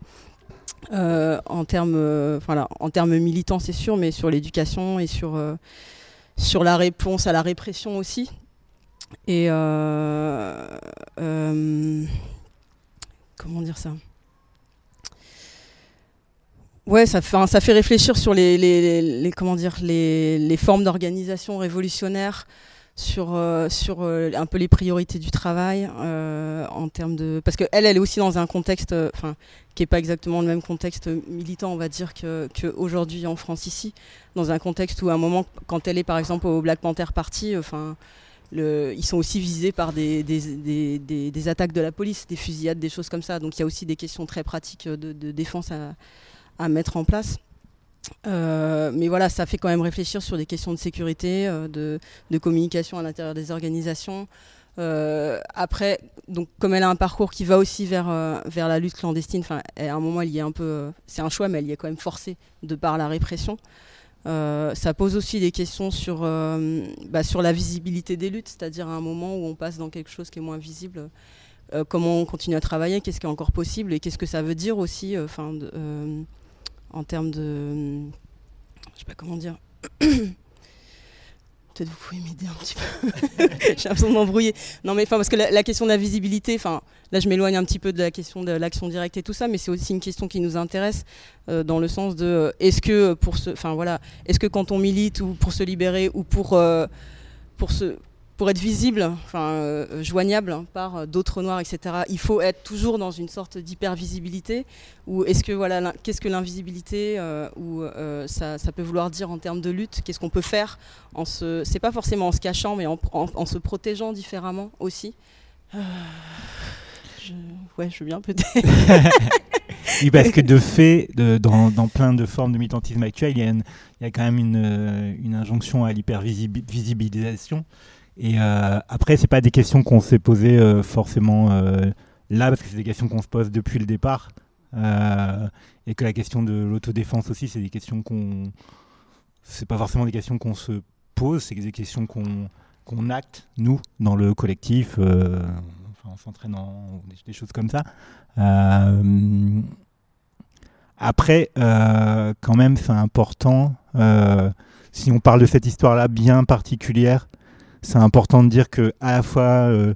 en termes, en termes militants, c'est sûr, mais sur l'éducation et sur sur la réponse à la répression aussi. Et euh, euh, comment dire ça? Ouais, ça fait, réfléchir sur les formes d'organisation révolutionnaire, sur, euh, sur euh, un peu les priorités du travail euh, en termes de parce que elle est aussi dans un contexte enfin qui est pas exactement le même contexte militant on va dire que, que aujourd'hui en France ici dans un contexte où à un moment quand elle est par exemple au Black Panther Party enfin ils sont aussi visés par des, des, des, des, des attaques de la police, des fusillades, des choses comme ça. Donc il y a aussi des questions très pratiques de, de défense à, à mettre en place. Euh, mais voilà, ça fait quand même réfléchir sur des questions de sécurité, euh, de, communication à l'intérieur des organisations. Euh, après, donc comme elle a un parcours qui va aussi vers vers la lutte clandestine, à un moment, elle y est un peu, c'est un choix, mais elle y est quand même forcée de par la répression. ça pose aussi des questions sur bah, sur la visibilité des luttes, c'est-à-dire à un moment où on passe dans quelque chose qui est moins visible. comment on continue à travailler, qu'est-ce qui est encore possible et qu'est-ce que ça veut dire aussi, enfin en termes de. Je sais pas comment dire. Peut-être vous pouvez m'aider un petit peu. J'ai l'impression de m'embrouiller. Non, mais parce que la, question de la visibilité, enfin, là, je m'éloigne un petit peu de la question de l'action directe et tout ça, mais c'est aussi une question qui nous intéresse euh, dans le sens de euh, est-ce que pour enfin voilà, est-ce que quand on milite ou pour se libérer ou pour euh, pour se pour être visible, enfin euh, joignable hein, par euh, d'autres noirs, etc. Il faut être toujours dans une sorte d'hypervisibilité. Ou est-ce que voilà, qu'est-ce que l'invisibilité euh, ou ça, peut vouloir dire en termes de lutte Qu'est-ce qu'on peut faire en se, c'est pas forcément en se cachant, mais en, se protégeant différemment aussi. Je, ouais, je veux bien peut-être. oui, parce que de fait, dans, plein de formes de militantisme actuel, il y a, quand même une injonction à l'hypervisibilisation. Et euh, après, c'est pas des questions qu'on s'est posées euh, forcément euh, là, parce que c'est des questions qu'on se pose depuis le départ. Et que la question de l'autodéfense aussi, c'est des questions qu'on. C'est pas forcément des questions qu'on se pose, c'est des questions qu'on qu'on acte, nous, dans le collectif, euh, enfin, en s'entraînant, des, des, choses comme ça. Après, quand même, c'est important, si on parle de cette histoire-là bien particulière, c'est important de dire que à la fois euh,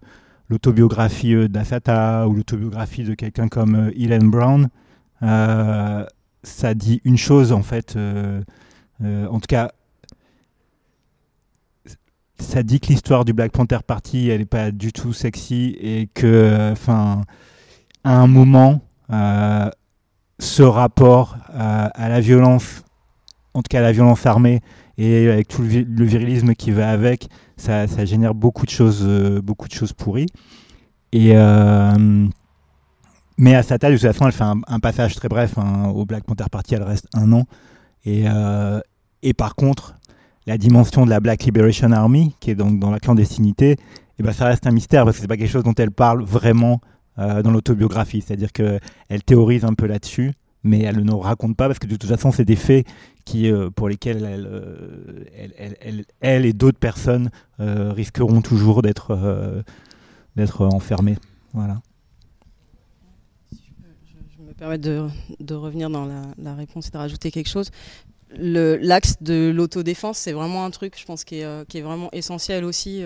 l'autobiographie euh, d'Assata ou l'autobiographie de quelqu'un comme euh, Ellen Brown, euh, ça dit une chose en fait. Euh, en tout cas, ça dit que l'histoire du Black Panther Party, elle n'est pas du tout sexy et que, enfin, à un moment, ce rapport à la violence, en tout cas à la violence armée, et avec tout le, virilisme qui va avec, ça, génère beaucoup de choses, euh, beaucoup de choses pourries. Et euh, mais à Sata, de toute façon, elle fait un, passage très bref hein, au Black Panther Party, elle reste un an. Et, euh, et par contre, la dimension de la Black Liberation Army, qui est donc dans la clandestinité, et eh ben ça reste un mystère parce que c'est pas quelque chose dont elle parle vraiment dans l'autobiographie. C'est-à-dire qu'elle théorise un peu là-dessus, mais elle ne nous raconte pas parce que de toute façon, c'est des faits qui, euh, pour lesquels elle, euh, elle, et d'autres personnes euh, risqueront toujours d'être d'être enfermées. Voilà. Je, me permets de, de revenir dans la, réponse et de rajouter quelque chose. L'axe de l'autodéfense, c'est vraiment un truc, je pense, qui est, qui est vraiment essentiel aussi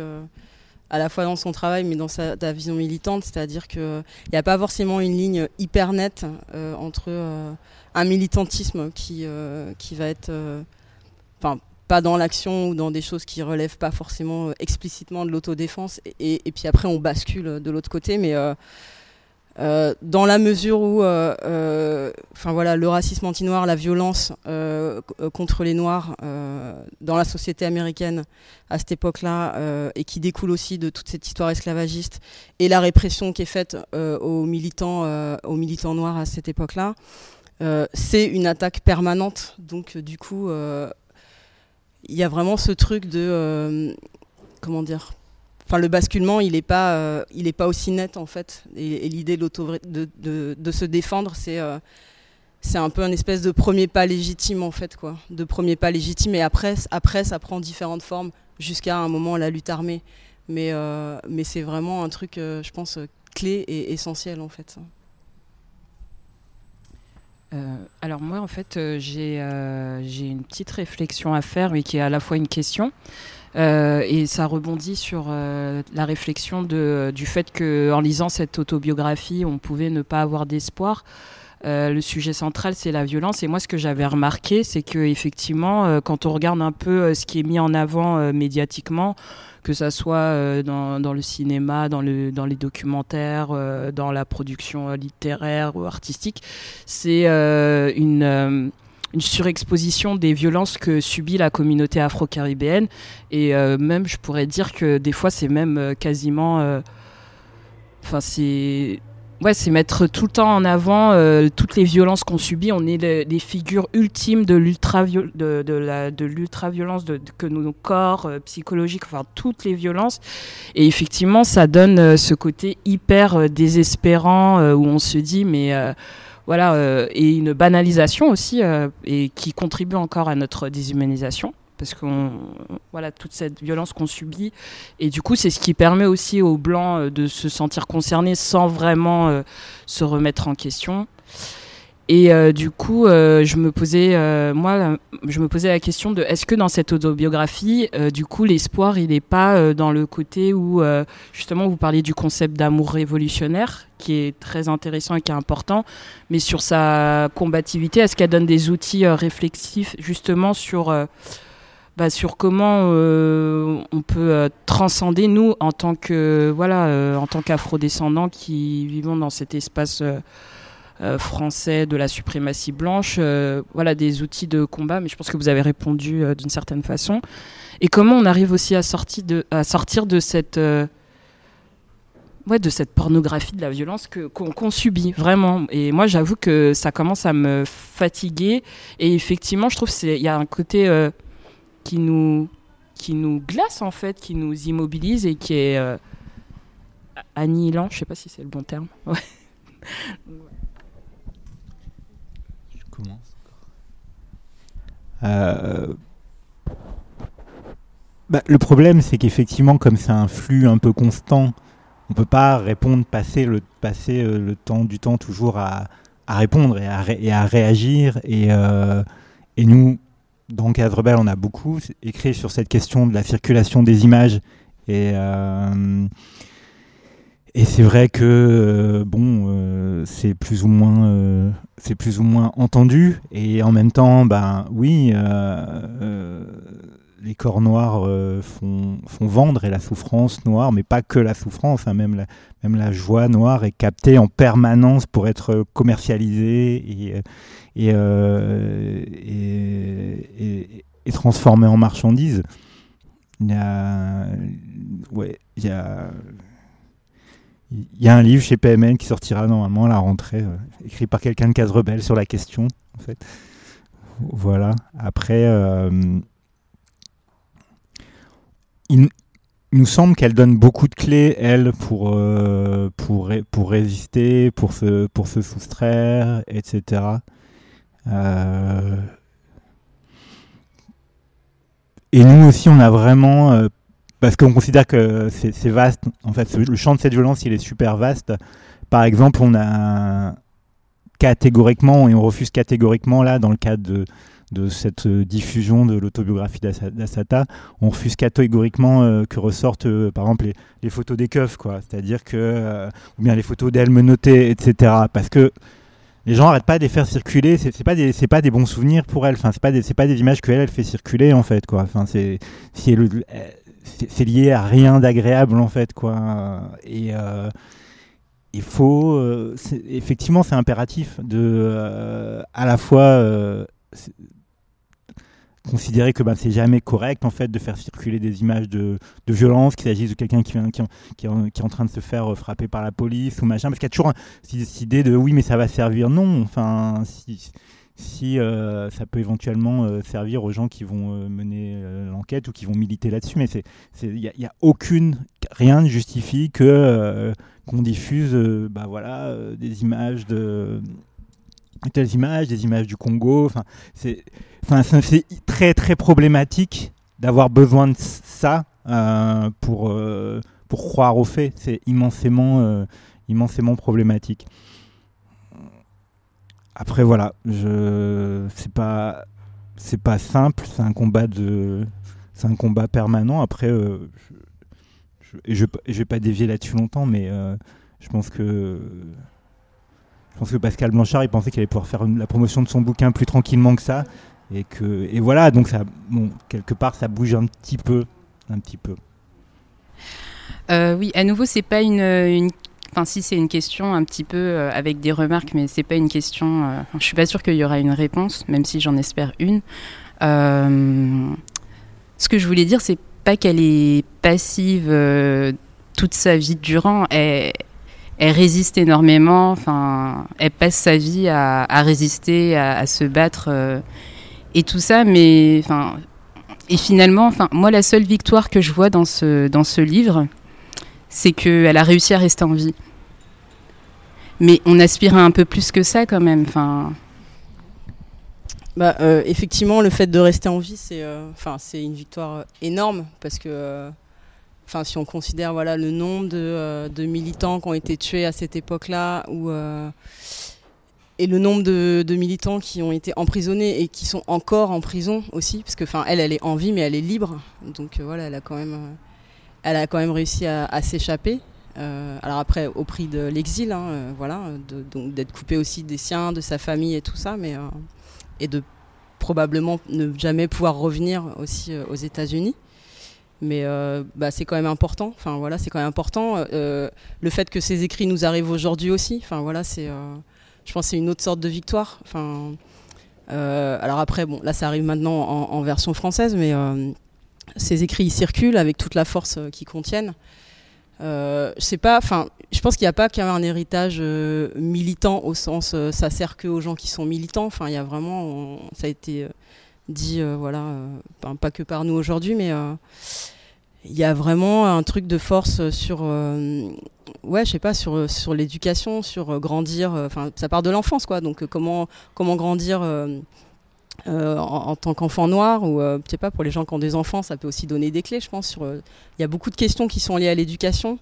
à la fois dans son travail mais dans sa, sa vision militante, c'est-à-dire qu'il n'y a pas forcément une ligne hyper nette entre un militantisme qui, euh, qui va être, enfin, pas dans l'action ou dans des choses qui relèvent pas forcément explicitement de l'autodéfense, et, puis après on bascule de l'autre côté, mais euh, dans la mesure où, euh, euh, voilà, le racisme anti-noir, la violence euh, contre les noirs euh, dans la société américaine à cette époque-là, euh, et qui découle aussi de toute cette histoire esclavagiste et la répression qui est faite aux militants, aux militants noirs à cette époque-là, c'est une attaque permanente. Donc du coup, il y a vraiment ce truc de, comment dire enfin le basculement il n'est pas euh, il est pas aussi net en fait. Et, l'idée de, de, se défendre c'est euh, c'est un peu un espèce de premier pas légitime en fait quoi. De premier pas légitime. Et après après ça prend différentes formes jusqu'à un moment la lutte armée. Mais euh, mais c'est vraiment un truc euh, je pense clé et essentiel en fait Euh, alors moi, en fait, euh, j'ai euh, j'ai une petite réflexion à faire, mais qui est à la fois une question. Et ça rebondit sur la réflexion de, du fait que en lisant cette autobiographie, on pouvait ne pas avoir d'espoir. Le sujet central, c'est la violence. Et moi, ce que j'avais remarqué, c'est que effectivement, quand on regarde un peu ce qui est mis en avant médiatiquement, que ça soit euh, dans, le cinéma, dans, le, dans les documentaires, euh, dans la production euh, littéraire ou artistique, c'est une, une surexposition des violences que subit la communauté afro-caribéenne. Et même, je pourrais dire que des fois, c'est même quasiment... Enfin, c'est... Ouais, c'est mettre tout le temps en avant euh, toutes les violences qu'on subit. On est les, les figures ultimes de l'ultra de, de de que nos, corps euh, psychologiques, enfin toutes les violences. Et effectivement, ça donne euh, ce côté hyper désespérant où on se dit mais voilà et une banalisation aussi et qui contribue encore à notre déshumanisation parce qu'on voilà toute cette violence qu'on subit. Et du coup c'est ce qui permet aussi aux blancs euh, de se sentir concernés sans vraiment euh, se remettre en question. Et euh, du coup je me posais moi la- je me posais la question de est-ce que dans cette autobiographie du coup l'espoir il n'est pas dans le côté où justement vous parliez du concept d'amour révolutionnaire qui est très intéressant et qui est important mais sur sa combativité est-ce qu'elle donne des outils réflexifs justement sur bah, sur comment euh, on peut euh, transcender nous en tant que voilà euh, en tant qu'afrodescendants qui vivons dans cet espace français de la suprématie blanche voilà des outils de combat. Mais je pense que vous avez répondu d'une certaine façon. Et comment on arrive aussi à sortir de à sortir de cette ouais, de cette pornographie de la violence que qu'on qu'on subit vraiment. Et moi j'avoue que ça commence à me fatiguer. Et effectivement je trouve c'est il y a un côté qui nous qui nous glace en fait, qui nous immobilise et qui est euh, annihilant. Je sais pas si c'est le bon terme. Ouais. Je commence. Euh, bah, le problème, c'est qu'effectivement, comme c'est un flux un peu constant, on peut pas répondre, passer le, passer euh, le temps du temps toujours à, à répondre et à, ré- et à réagir. Et, euh, et nous, dans Case Rebelle, on a beaucoup écrit sur cette question de la circulation des images. Et, euh, c'est vrai que euh, bon, euh, c'est plus ou moins, entendu. Et en même temps, ben oui, les corps noirs euh, font, vendre et la souffrance noire, mais pas que la souffrance, hein, même la, joie noire est captée en permanence pour être commercialisée et euh, et transformée en marchandise. Il y a, un livre chez PMN qui sortira normalement à la rentrée, euh, écrit par quelqu'un de Case Rebelle sur la question. Voilà. Après, euh, il, nous semble qu'elle donne beaucoup de clés, elle, pour, euh, pour, pour résister, pour se, pour se soustraire, etc. Euh, Et nous aussi, on a vraiment euh, parce qu'on considère que c'est vaste. En fait, le champ de cette violence, il est super vaste. Par exemple, on a catégoriquement, et on refuse catégoriquement là, dans le cadre de, de cette euh, diffusion de l'autobiographie d'Assata, on refuse catégoriquement euh, que ressortent, euh, par exemple, les, photos des keufs, quoi. C'est-à-dire que, ou bien les photos d'elle menottées, etc. Parce que les gens arrêtent pas de les faire circuler. C'est pas des, c'est pas des bons souvenirs pour elle. Enfin, c'est pas des, c'est pas des images qu'elle elle fait circuler en fait, quoi. Enfin, c'est, c'est lié à rien d'agréable en fait, quoi. Et il faut, effectivement, c'est impératif de, à la fois. Considérer que ben, c'est jamais correct en fait de faire circuler des images de, violence, qu'il s'agisse de quelqu'un qui, est- en train de se faire euh, frapper par la police ou machin, parce qu'il y a toujours cette idée de oui mais ça va servir. Non, enfin si, euh, ça peut éventuellement euh, servir aux gens qui vont mener l'enquête ou qui vont militer là-dessus, mais il n'y a, aucune rien ne justifie que qu'on diffuse bah des images de telles images, des images du Congo. Enfin, c'est- très très problématique d'avoir besoin de ça euh, pour euh, pour croire aux faits. C'est immensément euh, immensément problématique. après voilà, je c'est pas c'est pas simple, c'est un combat de c'est un combat permanent. Après, je, je, vais pas dévier là-dessus longtemps, mais je pense que je pense que Pascal Blanchard, il pensait qu'il allait pouvoir faire la promotion de son bouquin plus tranquillement que ça, et que et voilà, donc ça, bon, quelque part, ça bouge un petit peu, un petit peu. Euh, oui, à nouveau, c'est pas une, Enfin, si c'est une question un petit peu euh, avec des remarques, mais c'est pas une question. Euh, je suis pas sûre qu'il y aura une réponse, même si j'en espère une. Euh, ce que je voulais dire, c'est pas qu'elle est passive toute sa vie durant. Elle, résiste énormément. Enfin, elle passe sa vie à, résister, à, se battre et tout ça. Mais enfin, et finalement, enfin, moi, la seule victoire que je vois dans ce dans ce livre, c'est qu'elle a réussi à rester en vie. Mais on aspire à un peu plus que ça quand même. Enfin. Bah, euh, effectivement, le fait de rester en vie, c'est euh, une victoire énorme parce que enfin si on considère voilà le nombre de, euh, de, militants qui ont été tués à cette époque-là ou et le nombre de, militants qui ont été emprisonnés et qui sont encore en prison aussi parce que enfin elle elle est en vie mais elle est libre donc voilà elle a quand même elle a quand même réussi à, s'échapper. Euh, alors après, au prix de l'exil, hein, euh, voilà, donc d'être coupé aussi des siens, de sa famille et tout ça, mais euh, et de probablement ne jamais pouvoir revenir aussi aux États-Unis. Mais bah, c'est quand même important. Enfin voilà, c'est quand même important. le fait que ces écrits nous arrivent aujourd'hui aussi. Enfin voilà, c'est, je pense, c'est une autre sorte de victoire. Enfin, alors après, bon, là, ça arrive maintenant en, version française, mais ces écrits circulent avec toute la force euh, qu'ils contiennent. Euh, je pas, enfin, je pense qu'il n'y a pas qu'un héritage euh, militant au sens euh, ça sert que aux gens qui sont militants. Enfin, il y a vraiment, ça a été dit, voilà, pas, que par nous aujourd'hui, mais il y a vraiment un truc de force sur, ouais, je sais pas, sur sur l'éducation, sur grandir. Enfin, ça part de l'enfance, quoi. Donc, comment comment grandir euh, en, tant qu'enfant noir ou euh, pas pour les gens qui ont des enfants ça peut aussi donner des clés je pense il y a beaucoup de questions qui sont liées à l'éducation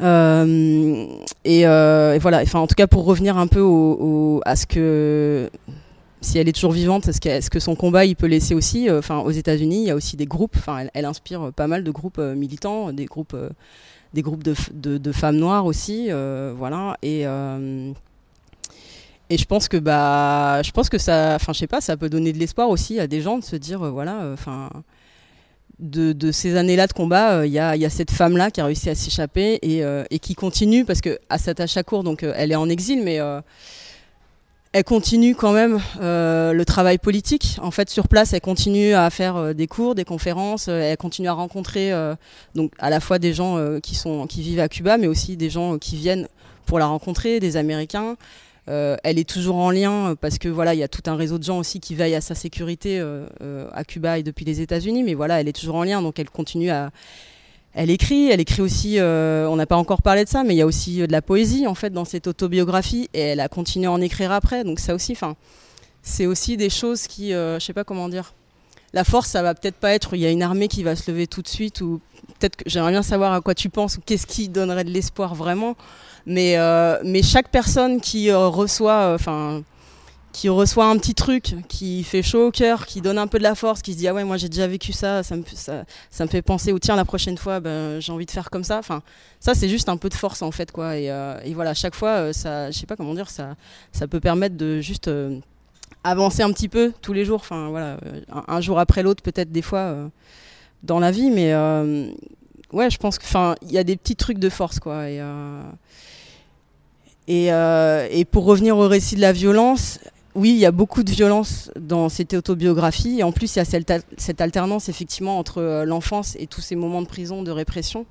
euh, et, voilà enfin en tout cas pour revenir un peu à ce que si elle est toujours vivante est-ce que, que son combat il peut laisser aussi aux États-Unis il y a aussi des groupes elle, inspire pas mal de groupes militants des groupes des groupes de, de, de, femmes noires aussi voilà. Et et je pense que bah, je pense que ça, enfin, je sais pas, ça peut donner de l'espoir aussi à des gens de se dire, euh, voilà, enfin, euh, de, de, ces années-là de combat, il euh, y, a, y, a, cette femme-là qui a réussi à s'échapper et, euh, et, qui continue parce que à court, donc elle est en exil, mais elle continue quand même le travail politique. En fait, sur place, elle continue à faire des cours, des conférences, elle continue à rencontrer donc à la fois des gens qui sont qui vivent à Cuba, mais aussi des gens qui viennent pour la rencontrer, des Américains. Euh, elle est toujours en lien parce que voilà, il y a tout un réseau de gens aussi qui veillent à sa sécurité euh, euh, à Cuba et depuis les États-Unis. Mais voilà, elle est toujours en lien, donc elle continue à. Elle écrit, elle écrit aussi. Euh, on n'a pas encore parlé de ça, mais il y a aussi de la poésie en fait dans cette autobiographie et elle a continué à en écrire après. Donc ça aussi, enfin, c'est aussi des choses qui, je sais pas comment dire. La force, ça va peut-être pas être. Il y a une armée qui va se lever tout de suite ou peut-être que j'aimerais bien savoir à quoi tu penses ou qu'est-ce qui donnerait de l'espoir vraiment. Mais, euh, mais chaque personne qui euh, reçoit, enfin, euh, qui reçoit un petit truc, qui fait chaud au cœur, qui donne un peu de la force, qui se dit ah ouais moi j'ai déjà vécu ça, ça me ça, me fait penser ou tiens la prochaine fois ben, j'ai envie de faire comme ça. Enfin ça c'est juste un peu de force en fait quoi. Et, euh, et voilà chaque fois ça, je sais pas comment dire ça, ça peut permettre de juste euh, avancer un petit peu tous les jours. Enfin voilà un, un jour après l'autre peut-être des fois euh, dans la vie, mais ouais je pense que enfin il y a des petits trucs de force quoi. Et, euh, et, pour revenir au récit de la violence, oui, il y a beaucoup de violence dans cette autobiographie. Et en plus, il y a cette, alternance effectivement entre euh, l'enfance et tous ces moments de prison, de répression.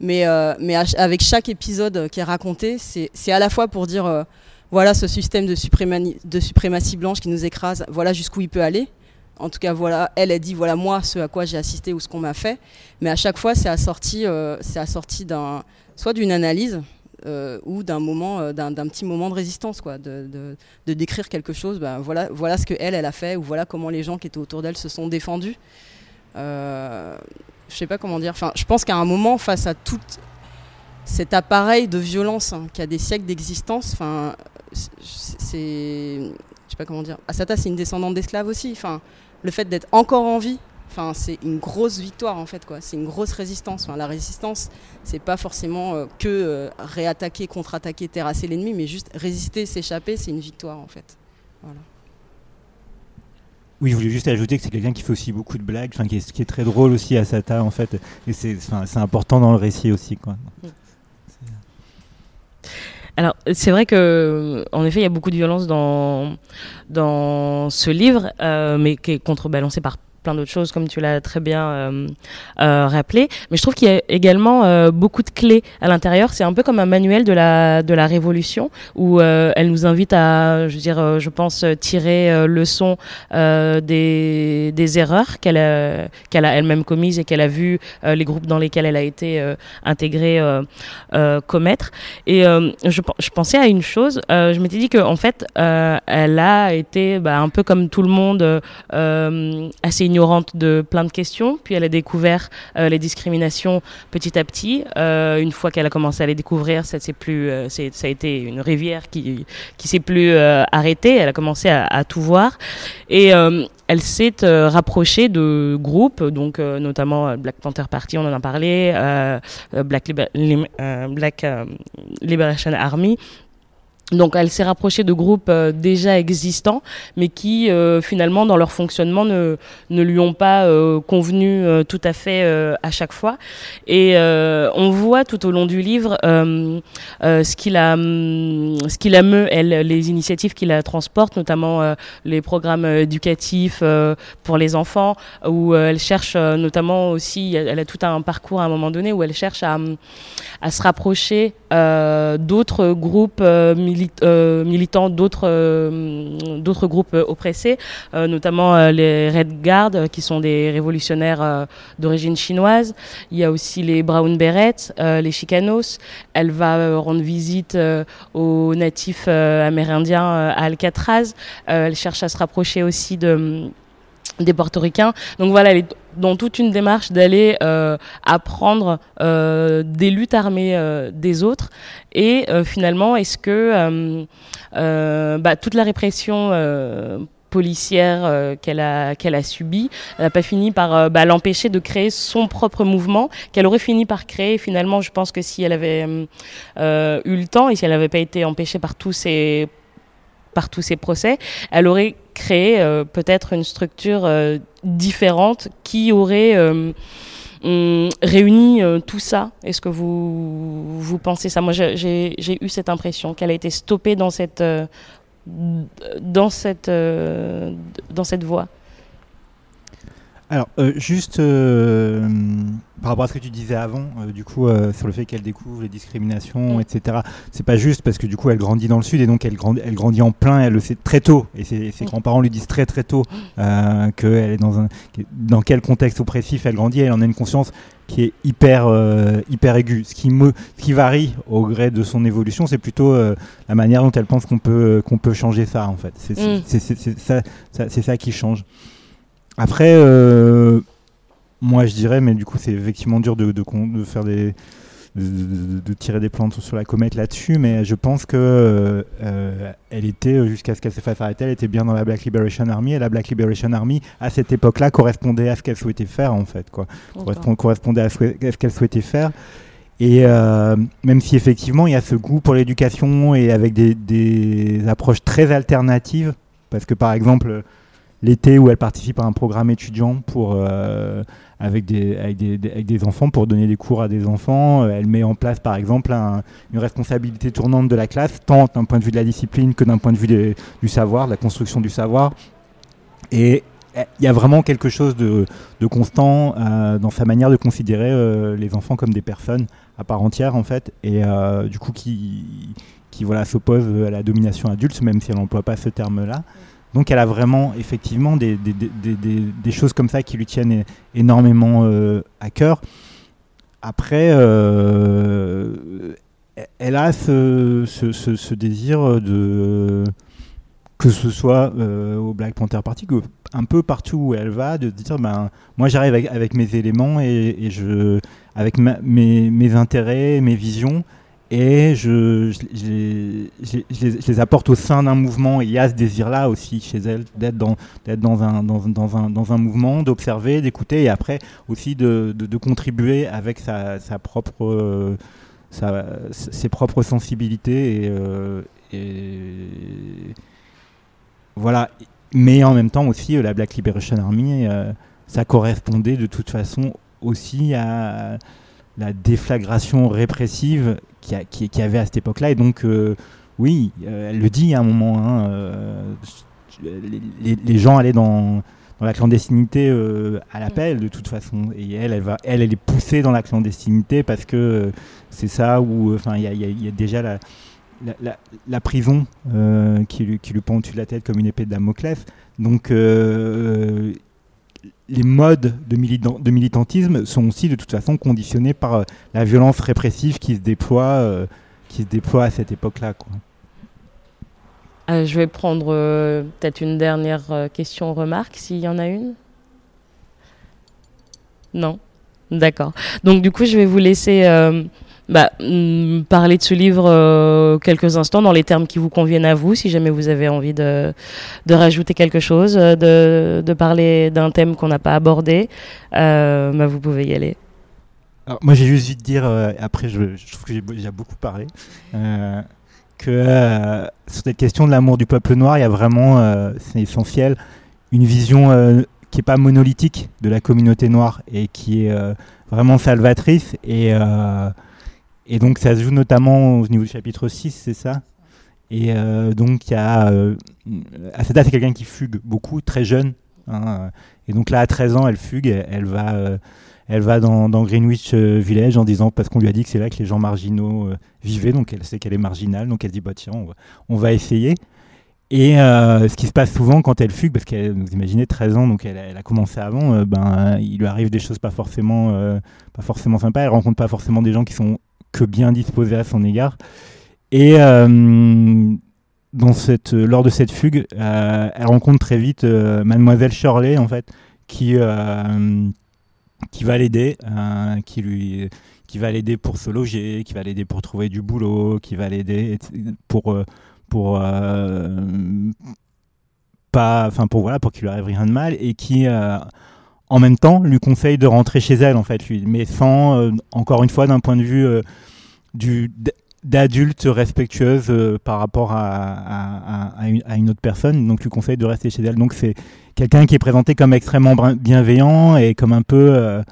Mais, euh, avec chaque épisode qui est raconté, c'est à la fois pour dire euh, voilà ce système de, suprématie, blanche qui nous écrase, voilà jusqu'où il peut aller. En tout cas, voilà, elle a dit voilà moi ce à quoi j'ai assisté ou ce qu'on m'a fait. Mais à chaque fois, c'est assorti, euh, assorti soit d'une analyse, euh, ou d'un moment, euh, d'un petit moment de résistance, quoi, de décrire quelque chose. Ben, voilà, voilà ce que elle, elle a fait, ou voilà comment les gens qui étaient autour d'elle se sont défendus. Euh, je sais pas comment dire. Enfin, je pense qu'à un moment, face à tout cet appareil de violence hein, qui a des siècles d'existence, enfin, c'est, je sais pas comment dire, Asata c'est une descendante d'esclaves aussi. Enfin, le fait d'être encore en vie, enfin, c'est une grosse victoire en fait quoi. C'est une grosse résistance. Enfin, la résistance, c'est pas forcément euh, que euh, réattaquer, contre-attaquer, terrasser l'ennemi, mais juste résister, s'échapper, c'est une victoire en fait. Voilà. Oui, je voulais juste ajouter que c'est quelqu'un qui fait aussi beaucoup de blagues, enfin, qui, est, qui est très drôle aussi à Sata en fait, et c'est important dans le récit aussi quoi. Alors, c'est vrai que, en effet, il y a beaucoup de violence dans, dans ce livre, euh, mais qui est contrebalancé par plein d'autres choses, comme tu l'as très bien euh, euh, rappelé. Mais je trouve qu'il y a également euh, beaucoup de clés à l'intérieur. C'est un peu comme un manuel de la de la révolution où elle nous invite à, je veux dire, je pense tirer leçon des des erreurs qu'elle a qu'elle a elle-même commises et qu'elle a vu les groupes dans lesquels elle a été intégrée commettre. Et je, pen- je pensais à une chose. je m'étais dit que en fait, elle a été bah, un peu comme tout le monde, assez ignorante de plein de questions. Puis elle a découvert euh, les discriminations petit à petit. Euh, une fois qu'elle a commencé à les découvrir, ça plus, euh, ça a été une rivière qui qui s'est plus arrêtée. Elle a commencé à, tout voir et elle s'est rapprochée de groupes, donc notamment Black Panther Party, on en a parlé, Black, Liberation Army. Donc elle s'est rapprochée de groupes euh, déjà existants, mais qui euh, finalement dans leur fonctionnement ne, ne lui ont pas euh, convenu tout à fait à chaque fois. Et on voit tout au long du livre ce qu'il a, hum, ce qu'il ameut, elle, les initiatives qu'il la transporte, notamment les programmes éducatifs pour les enfants, où elle cherche notamment aussi, elle a tout un parcours à un moment donné où elle cherche à, hum, à se rapprocher d'autres groupes euh, euh, militants, d'autres euh, d'autres groupes euh, oppressés, notamment les Red Guard, qui sont des révolutionnaires d'origine chinoise. Il y a aussi les Brown Berets, les Chicanos. Elle va rendre visite aux natifs amérindiens à Alcatraz. Elle cherche à se rapprocher aussi de des portoricains. Donc voilà, elle est dans toute une démarche d'aller euh, apprendre euh, des luttes armées euh, des autres. Et finalement, est-ce que bah, toute la répression policière qu'elle a qu'elle a subie n'a pas fini par bah, l'empêcher de créer son propre mouvement qu'elle aurait fini par créer finalement je pense que si elle avait eu le temps et si elle n'avait pas été empêchée par tous ces par tous ces procès, elle aurait créé euh, peut-être une structure euh, différente qui aurait euh, hum, réuni tout ça? Est-ce que vous, vous pensez ça? Moi, j'ai- eu cette impression qu'elle a été stoppée dans cette, dans cette, dans cette voie. Alors, euh, juste euh, par rapport à ce que tu disais avant, euh, du coup, euh, sur le fait qu'elle découvre les discriminations, etc. C'est pas juste parce que du coup, elle grandit dans le sud et donc elle, grandit, elle grandit en plein. Elle le sait très tôt et ses, ses grands-parents lui disent très très tôt euh, qu'elle est dans un dans quel contexte oppressif elle grandit. Elle en a une conscience qui est hyper euh, hyper aiguë. Ce qui me, ce qui varie au gré de son évolution, c'est plutôt euh, la manière dont elle pense qu'on peut qu'on peut changer ça en fait. C'est Mm. ça, ça qui change. Après, euh, moi je dirais, mais du coup c'est effectivement dur de, de, con- de faire des, de, tirer des plantes sur la comète là-dessus, mais je pense que euh, euh, elle était jusqu'à ce qu'elle se fasse arrêter, elle était bien dans la Black Liberation Army, et la Black Liberation Army à cette époque-là correspondait à ce qu'elle souhaitait faire en fait, quoi. Correspond- correspondait à ce, que- à ce qu'elle souhaitait faire. Et euh, même si effectivement il y a ce goût pour l'éducation et avec des, des approches très alternatives, parce que par exemple l'été où elle participe à un programme étudiant pour euh, avec, des, enfants pour donner des cours à des enfants. Euh, Elle met en place par exemple un- une responsabilité tournante de la classe, tant d'un point de vue de la discipline que d'un point de vue du savoir, de la construction du savoir. Et eh, il y a vraiment quelque chose de, constant euh, dans sa manière de considérer les enfants comme des personnes à part entière en fait, et du coup qui, qui voilà, s'oppose à la domination adulte, même si elle n'emploie pas ce terme-là. Donc elle a vraiment effectivement des, choses comme ça qui lui tiennent énormément euh, à cœur. Après, euh, elle a ce, désir de que ce soit euh, au Black Panther Party, un peu partout où elle va, de dire ben moi j'arrive avec, mes éléments et, avec mes intérêts, mes visions et je, les- apporte au sein d'un mouvement. Il y a ce désir-là aussi chez elle d'être dans, dans, un, dans, dans, un, dans un mouvement, d'observer, d'écouter et après aussi de, contribuer avec sa, sa propre, euh, sa- ses propres sensibilités. Euh, et voilà. Mais en même temps aussi, euh, la Black Liberation Army, ça correspondait de toute façon aussi à la déflagration répressive qu'il y, avait à cette époque-là. Et donc, euh, oui, euh, elle le dit à un moment, hein, euh, les, gens allaient dans, dans la clandestinité à l'appel de toute façon. Et elle, elle, va, elle, elle est poussée dans la clandestinité parce que c'est ça où, enfin, il y a, y y déjà la, la, la- la prison euh, qui, lui, qui lui pend au-dessus de la tête comme une épée de Damoclès. Donc, euh, les modes de, militan- de militantisme sont aussi de toute façon conditionnés par euh, la violence répressive qui se déploie, euh, qui se déploie à cette époque-là. Euh, je vais prendre peut-être une dernière question, remarque, s'il y en a une. Non? D'accord. Donc du coup, je vais vous laisser bah, mm, parler de ce livre euh, quelques instants dans les termes qui vous conviennent à vous, si jamais vous avez envie de, rajouter quelque chose, euh, de, parler d'un thème qu'on n'a pas abordé. Euh, bah, vous pouvez y aller. Moi, j'ai juste envie de dire, après, je, trouve que j'ai beaucoup parlé, que sur cette question de l'amour du peuple noir, il y a vraiment, c'est essentiel, une vision qui n'est pas monolithique de la communauté noire et qui est vraiment salvatrice. Et, et donc, ça se joue notamment au niveau du chapitre 6, c'est ça? Et euh, donc, il y a. Euh, Asada, c'est quelqu'un qui fugue beaucoup, très jeune. hein, et donc, là, à 13 ans, elle fugue, elle, va. euh, elle va dans, Greenwich euh, Village en disant, parce qu'on lui a dit que c'est là que les gens marginaux euh, vivaient, donc elle sait qu'elle est marginale, donc elle dit, bah tiens, on va, essayer. Et euh, ce qui se passe souvent quand elle fugue, parce qu'elle, vous imaginez, 13 ans, donc elle, a- commencé avant, euh, ben, il lui arrive des choses pas forcément, euh, pas forcément sympas, elle rencontre pas forcément des gens qui sont que bien disposés à son égard. Et euh, dans cette, lors de cette fugue, euh, elle rencontre très vite euh, Mademoiselle Shirley, en fait, qui, qui va l'aider, qui lui, qui va l'aider pour se loger, qui va l'aider pour trouver du boulot, qui va l'aider pour, pour euh, pas, enfin pour voilà, pour qu'il lui arrive rien de mal et qui euh, en même temps lui conseille de rentrer chez elle en fait lui, mais sans euh, encore une fois d'un point de vue euh, du d'adulte respectueuse euh, par rapport à, à- à- une, à une autre personne, donc lui conseille de rester chez elle. Donc c'est quelqu'un qui est présenté comme extrêmement bienveillant et comme un peu euh,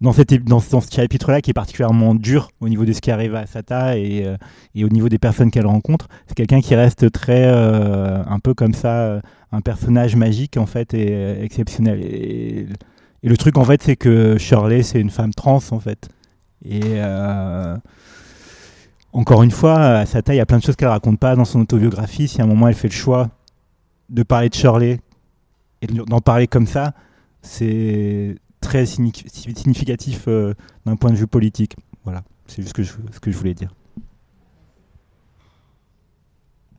dans, cette, dans, dans ce chapitre-là qui est particulièrement dur au niveau de ce qui arrive à Sata et, euh, et au niveau des personnes qu'elle rencontre. C'est quelqu'un qui reste très euh, un peu comme ça, un personnage magique en fait et exceptionnel. Le truc en fait c'est que Shirley c'est une femme trans en fait. Et euh, encore une fois, à Sata, il y a plein de choses qu'elle raconte pas dans son autobiographie. Si à un moment elle fait le choix de parler de Shirley et de- d'en parler comme ça, c'est très signi- significatif euh, d'un point de vue politique. Voilà, c'est juste ce que je, ce que je voulais dire.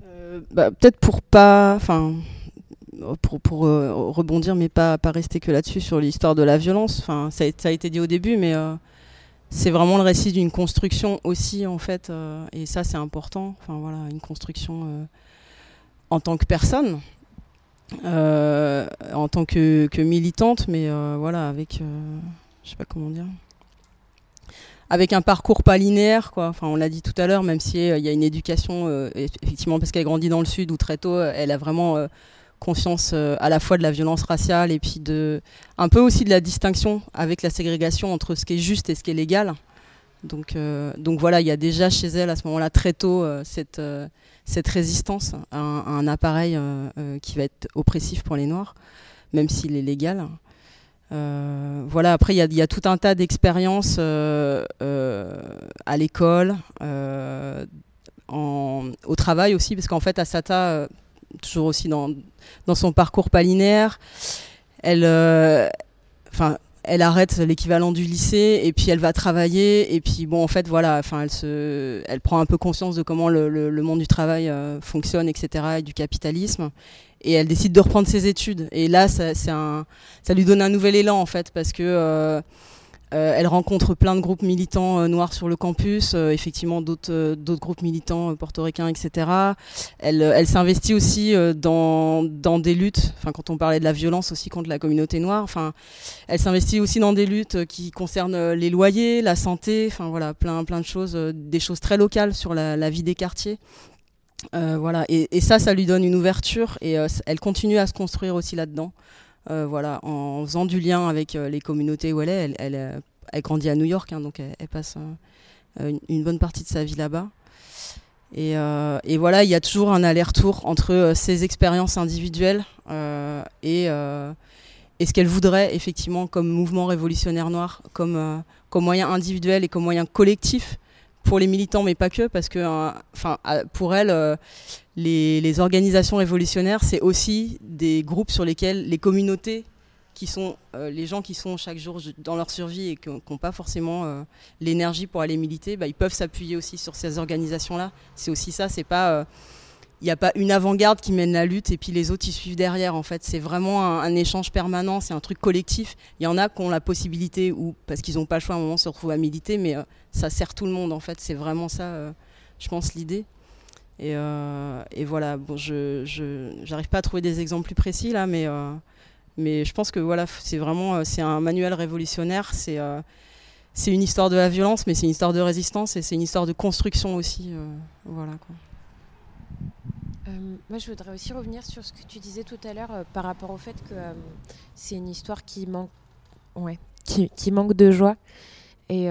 Euh, bah, Peut-être pour pas, enfin, pour, euh, rebondir, mais pas, pas rester que là-dessus sur l'histoire de la violence. Enfin, ça, a- été dit au début, mais euh, c'est vraiment le récit d'une construction aussi, en fait, euh, et ça c'est important. Enfin voilà, une construction en tant que personne, en tant que, que militante, mais voilà, avec, je sais pas comment dire avec un parcours pas linéaire, quoi. Enfin, on l'a dit tout à l'heure, même si il y a une éducation, eff- effectivement, parce qu'elle grandit dans le sud, où très tôt, elle a vraiment conscience euh, à la fois de la violence raciale et puis de, un peu aussi de la distinction avec la ségrégation entre ce qui est juste et ce qui est légal. Donc, euh, donc voilà, il y a déjà chez elle à ce moment-là très tôt euh, cette, cette résistance à un, à appareil qui va être oppressif pour les Noirs, même s'il est légal. Voilà, après, il y, y a tout un tas d'expériences à l'école, au travail aussi, parce qu'en fait, Asata, euh, toujours aussi dans, dans son parcours pas linéaire, elle, euh, elle arrête l'équivalent du lycée et puis elle va travailler et puis bon en fait voilà elle se elle prend un peu conscience de comment le, monde du travail euh, fonctionne etc et du capitalisme. Et elle décide de reprendre ses études. Et là ça, un ça lui donne un nouvel élan en fait parce que euh, elle rencontre plein de groupes militants euh, noirs sur le campus, euh, effectivement d'autres groupes militants portoricains, etc. Elle, s'investit aussi dans, des luttes, quand on parlait de la violence aussi contre la communauté noire, elle s'investit aussi dans des luttes qui concernent les loyers, la santé, voilà plein plein de choses, des choses très locales sur la, la vie des quartiers. voilà et, et, ça, ça lui donne une ouverture et elle continue à se construire aussi là-dedans. Euh, voilà, en faisant du lien avec euh, les communautés où elle est. Elle, euh, elle, grandit à New York, hein, donc elle, passe une, bonne partie de sa vie là-bas. Et, et, voilà, il y a toujours un aller-retour entre ses expériences individuelles et, et, ce qu'elle voudrait effectivement comme mouvement révolutionnaire noir, comme, comme moyen individuel et comme moyen collectif pour les militants, mais pas que, parce que enfin, pour elle, les, organisations révolutionnaires, c'est aussi des groupes sur lesquels les communautés, qui sont euh, les gens qui sont chaque jour dans leur survie et qui n'ont pas forcément euh, l'énergie pour aller militer, bah, ils peuvent s'appuyer aussi sur ces organisations-là. C'est aussi ça, c'est pas il euh, n'y a pas une avant-garde qui mène la lutte et puis les autres ils suivent derrière en fait c'est vraiment un, échange permanent c'est un truc collectif il y en a qui ont la possibilité ou parce qu'ils n'ont pas le choix à un moment se retrouver à militer mais ça sert tout le monde en fait c'est vraiment ça je pense l'idée et, euh, voilà, bon, je n'arrive pas à trouver des exemples plus précis là, mais, euh, mais je pense que voilà, c'est vraiment euh, c'est un manuel révolutionnaire. C'est c'est une histoire de la violence, mais c'est une histoire de résistance et c'est une histoire de construction aussi. voilà. Moi, je voudrais aussi revenir sur ce que tu disais tout à l'heure par rapport au fait que c'est une histoire qui manque, ouais, qui, manque de joie. Et,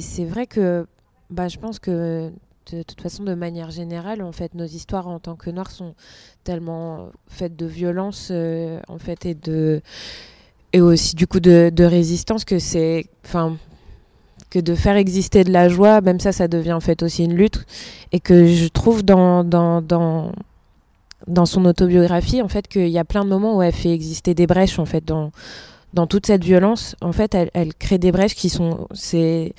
c'est vrai que bah, je pense que de toute façon, de manière générale, en fait, nos histoires en tant que noirs sont tellement faites de violence, euh, en fait, et de et aussi du coup de, résistance que c'est, que de faire exister de la joie, même ça, ça devient en fait aussi une lutte, et que je trouve dans son autobiographie, en fait, qu'il y a plein de moments où elle fait exister des brèches, en fait, dans dans toute cette violence, en fait, elle, crée des brèches qui sont, c'est,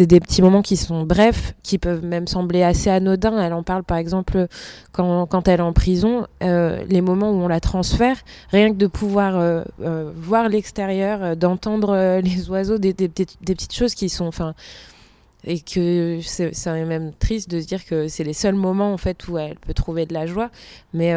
des petits moments qui sont brefs, qui peuvent même sembler assez anodins. Elle en parle par exemple quand, elle est en prison, euh, les moments où on la transfère, rien que de pouvoir euh, euh, voir l'extérieur, d'entendre les oiseaux, des, des, petites choses qui sont, enfin, et que c'est, même triste de se dire que c'est les seuls moments en fait où elle peut trouver de la joie, mais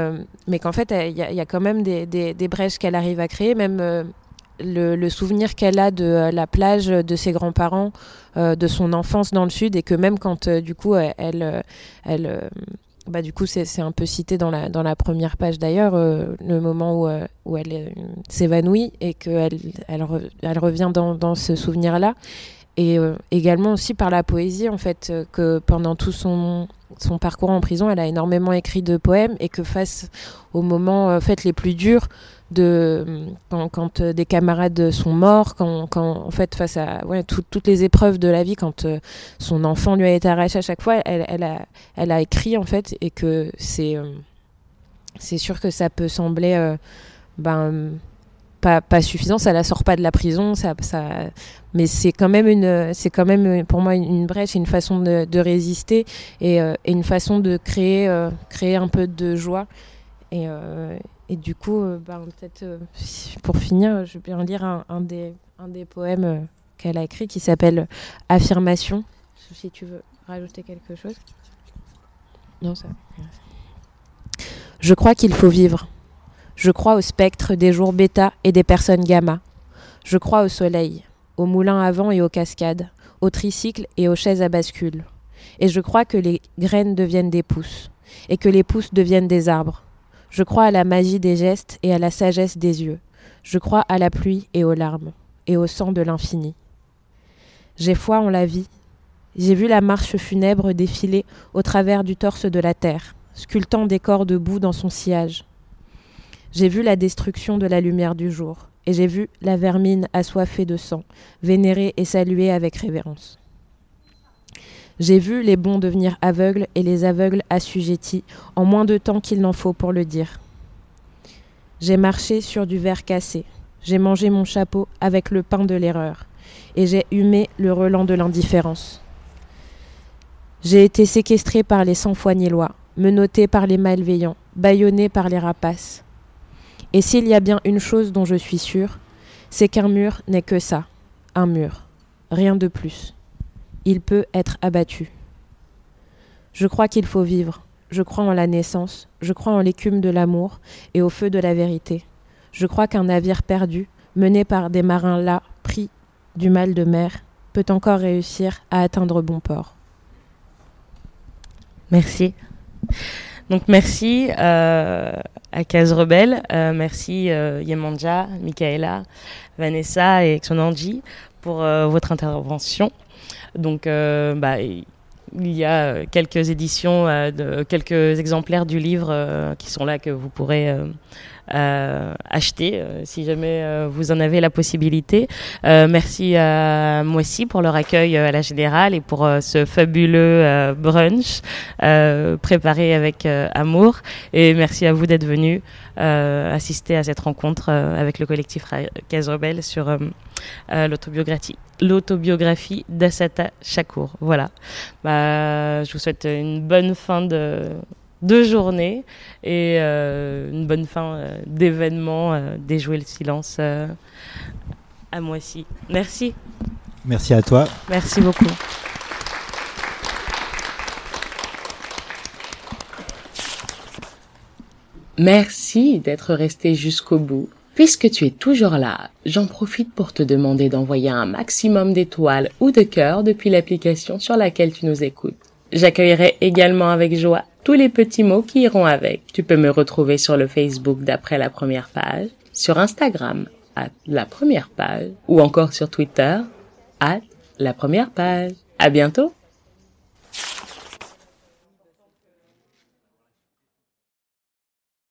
mais qu'en fait il y, y, a quand même des, des, des brèches qu'elle arrive à créer, même le, souvenir qu'elle a de euh, la plage de ses grands-parents, euh, de son enfance dans le sud, et que même quand euh, du coup elle, bah, du coup c'est un peu cité dans la, première page d'ailleurs, le moment où, où elle s'évanouit et qu'elle elle, elle, revient dans ce souvenir-là. Et également aussi par la poésie, en fait, que pendant tout son, parcours en prison, elle a énormément écrit de poèmes et que face aux moments en fait, les plus durs, de quand, euh, des camarades sont morts, quand, en fait face à toutes les épreuves de la vie, quand euh, son enfant lui a été arraché à chaque fois, elle, a, elle a écrit en fait et que c'est euh, c'est sûr que ça peut sembler ben pas, pas, suffisant, ça la sort pas de la prison, ça, ça mais c'est quand même une c'est quand même pour moi une, brèche, une façon de, résister et, et, une façon de créer créer un peu de joie et et du coup, euh, bah, peut-être euh, pour finir, je vais bien lire un, des, un des poèmes euh, qu'elle a écrit qui s'appelle Affirmation. Si tu veux rajouter quelque chose. Non, ça. Je crois qu'il faut vivre. Je crois au spectre des jours bêta et des personnes gamma. Je crois au soleil, aux moulins à vent et aux cascades, aux tricycles et aux chaises à bascule. Et je crois que les graines deviennent des pousses, et que les pousses deviennent des arbres, je crois à la magie des gestes et à la sagesse des yeux. Je crois à la pluie et aux larmes, et au sang de l'infini. J'ai foi en la vie. J'ai vu la marche funèbre défiler au travers du torse de la terre, sculptant des corps debout dans son sillage. J'ai vu la destruction de la lumière du jour, et j'ai vu la vermine assoiffée de sang, vénérée et saluée avec révérence. J'ai vu les bons devenir aveugles et les aveugles assujettis en moins de temps qu'il n'en faut pour le dire. J'ai marché sur du verre cassé. J'ai mangé mon chapeau avec le pain de l'erreur. Et j'ai humé le relent de l'indifférence. J'ai été séquestré par les sans foi ni loi, menotté par les malveillants, bâillonné par les rapaces. Et s'il y a bien une chose dont je suis sûre, c'est qu'un mur n'est que ça, un mur, rien de plus. Il peut être abattu. Je crois qu'il faut vivre. Je crois en la naissance. Je crois en l'écume de l'amour et au feu de la vérité. Je crois qu'un navire perdu, mené par des marins là, pris du mal de mer, peut encore réussir à atteindre bon port. Merci. Donc merci euh, à Case Rebelle, euh, merci euh, Yemanja, Michaela, Vanessa et Xonanji pour votre intervention. Donc bah, il y a quelques éditions, de, quelques exemplaires du livre qui sont là que vous pourrez acheter euh, si jamais euh, vous en avez la possibilité. Euh, merci à Moissy pour leur accueil euh, à la Générale et pour euh, ce fabuleux euh, brunch euh, préparé avec euh, amour. Et merci à vous d'être venus euh, assister à cette rencontre euh, avec le collectif Case sur euh, euh, l'autobiographie l'autobiographie d'Assata Shakur. Voilà. Bah, je vous souhaite une bonne fin de, de journée et euh, une bonne fin euh, d'événement euh, Déjouer le silence euh, à Moissy. Merci. Merci à toi. Merci beaucoup. Merci d'être resté jusqu'au bout. Puisque tu es toujours là, j'en profite pour te demander d'envoyer un maximum d'étoiles ou de cœurs depuis l'application sur laquelle tu nous écoutes. J'accueillerai également avec joie tous les petits mots qui iront avec. Tu peux me retrouver sur le Facebook d'après la première page, sur Instagram à la première page ou encore sur Twitter à la première page. À bientôt!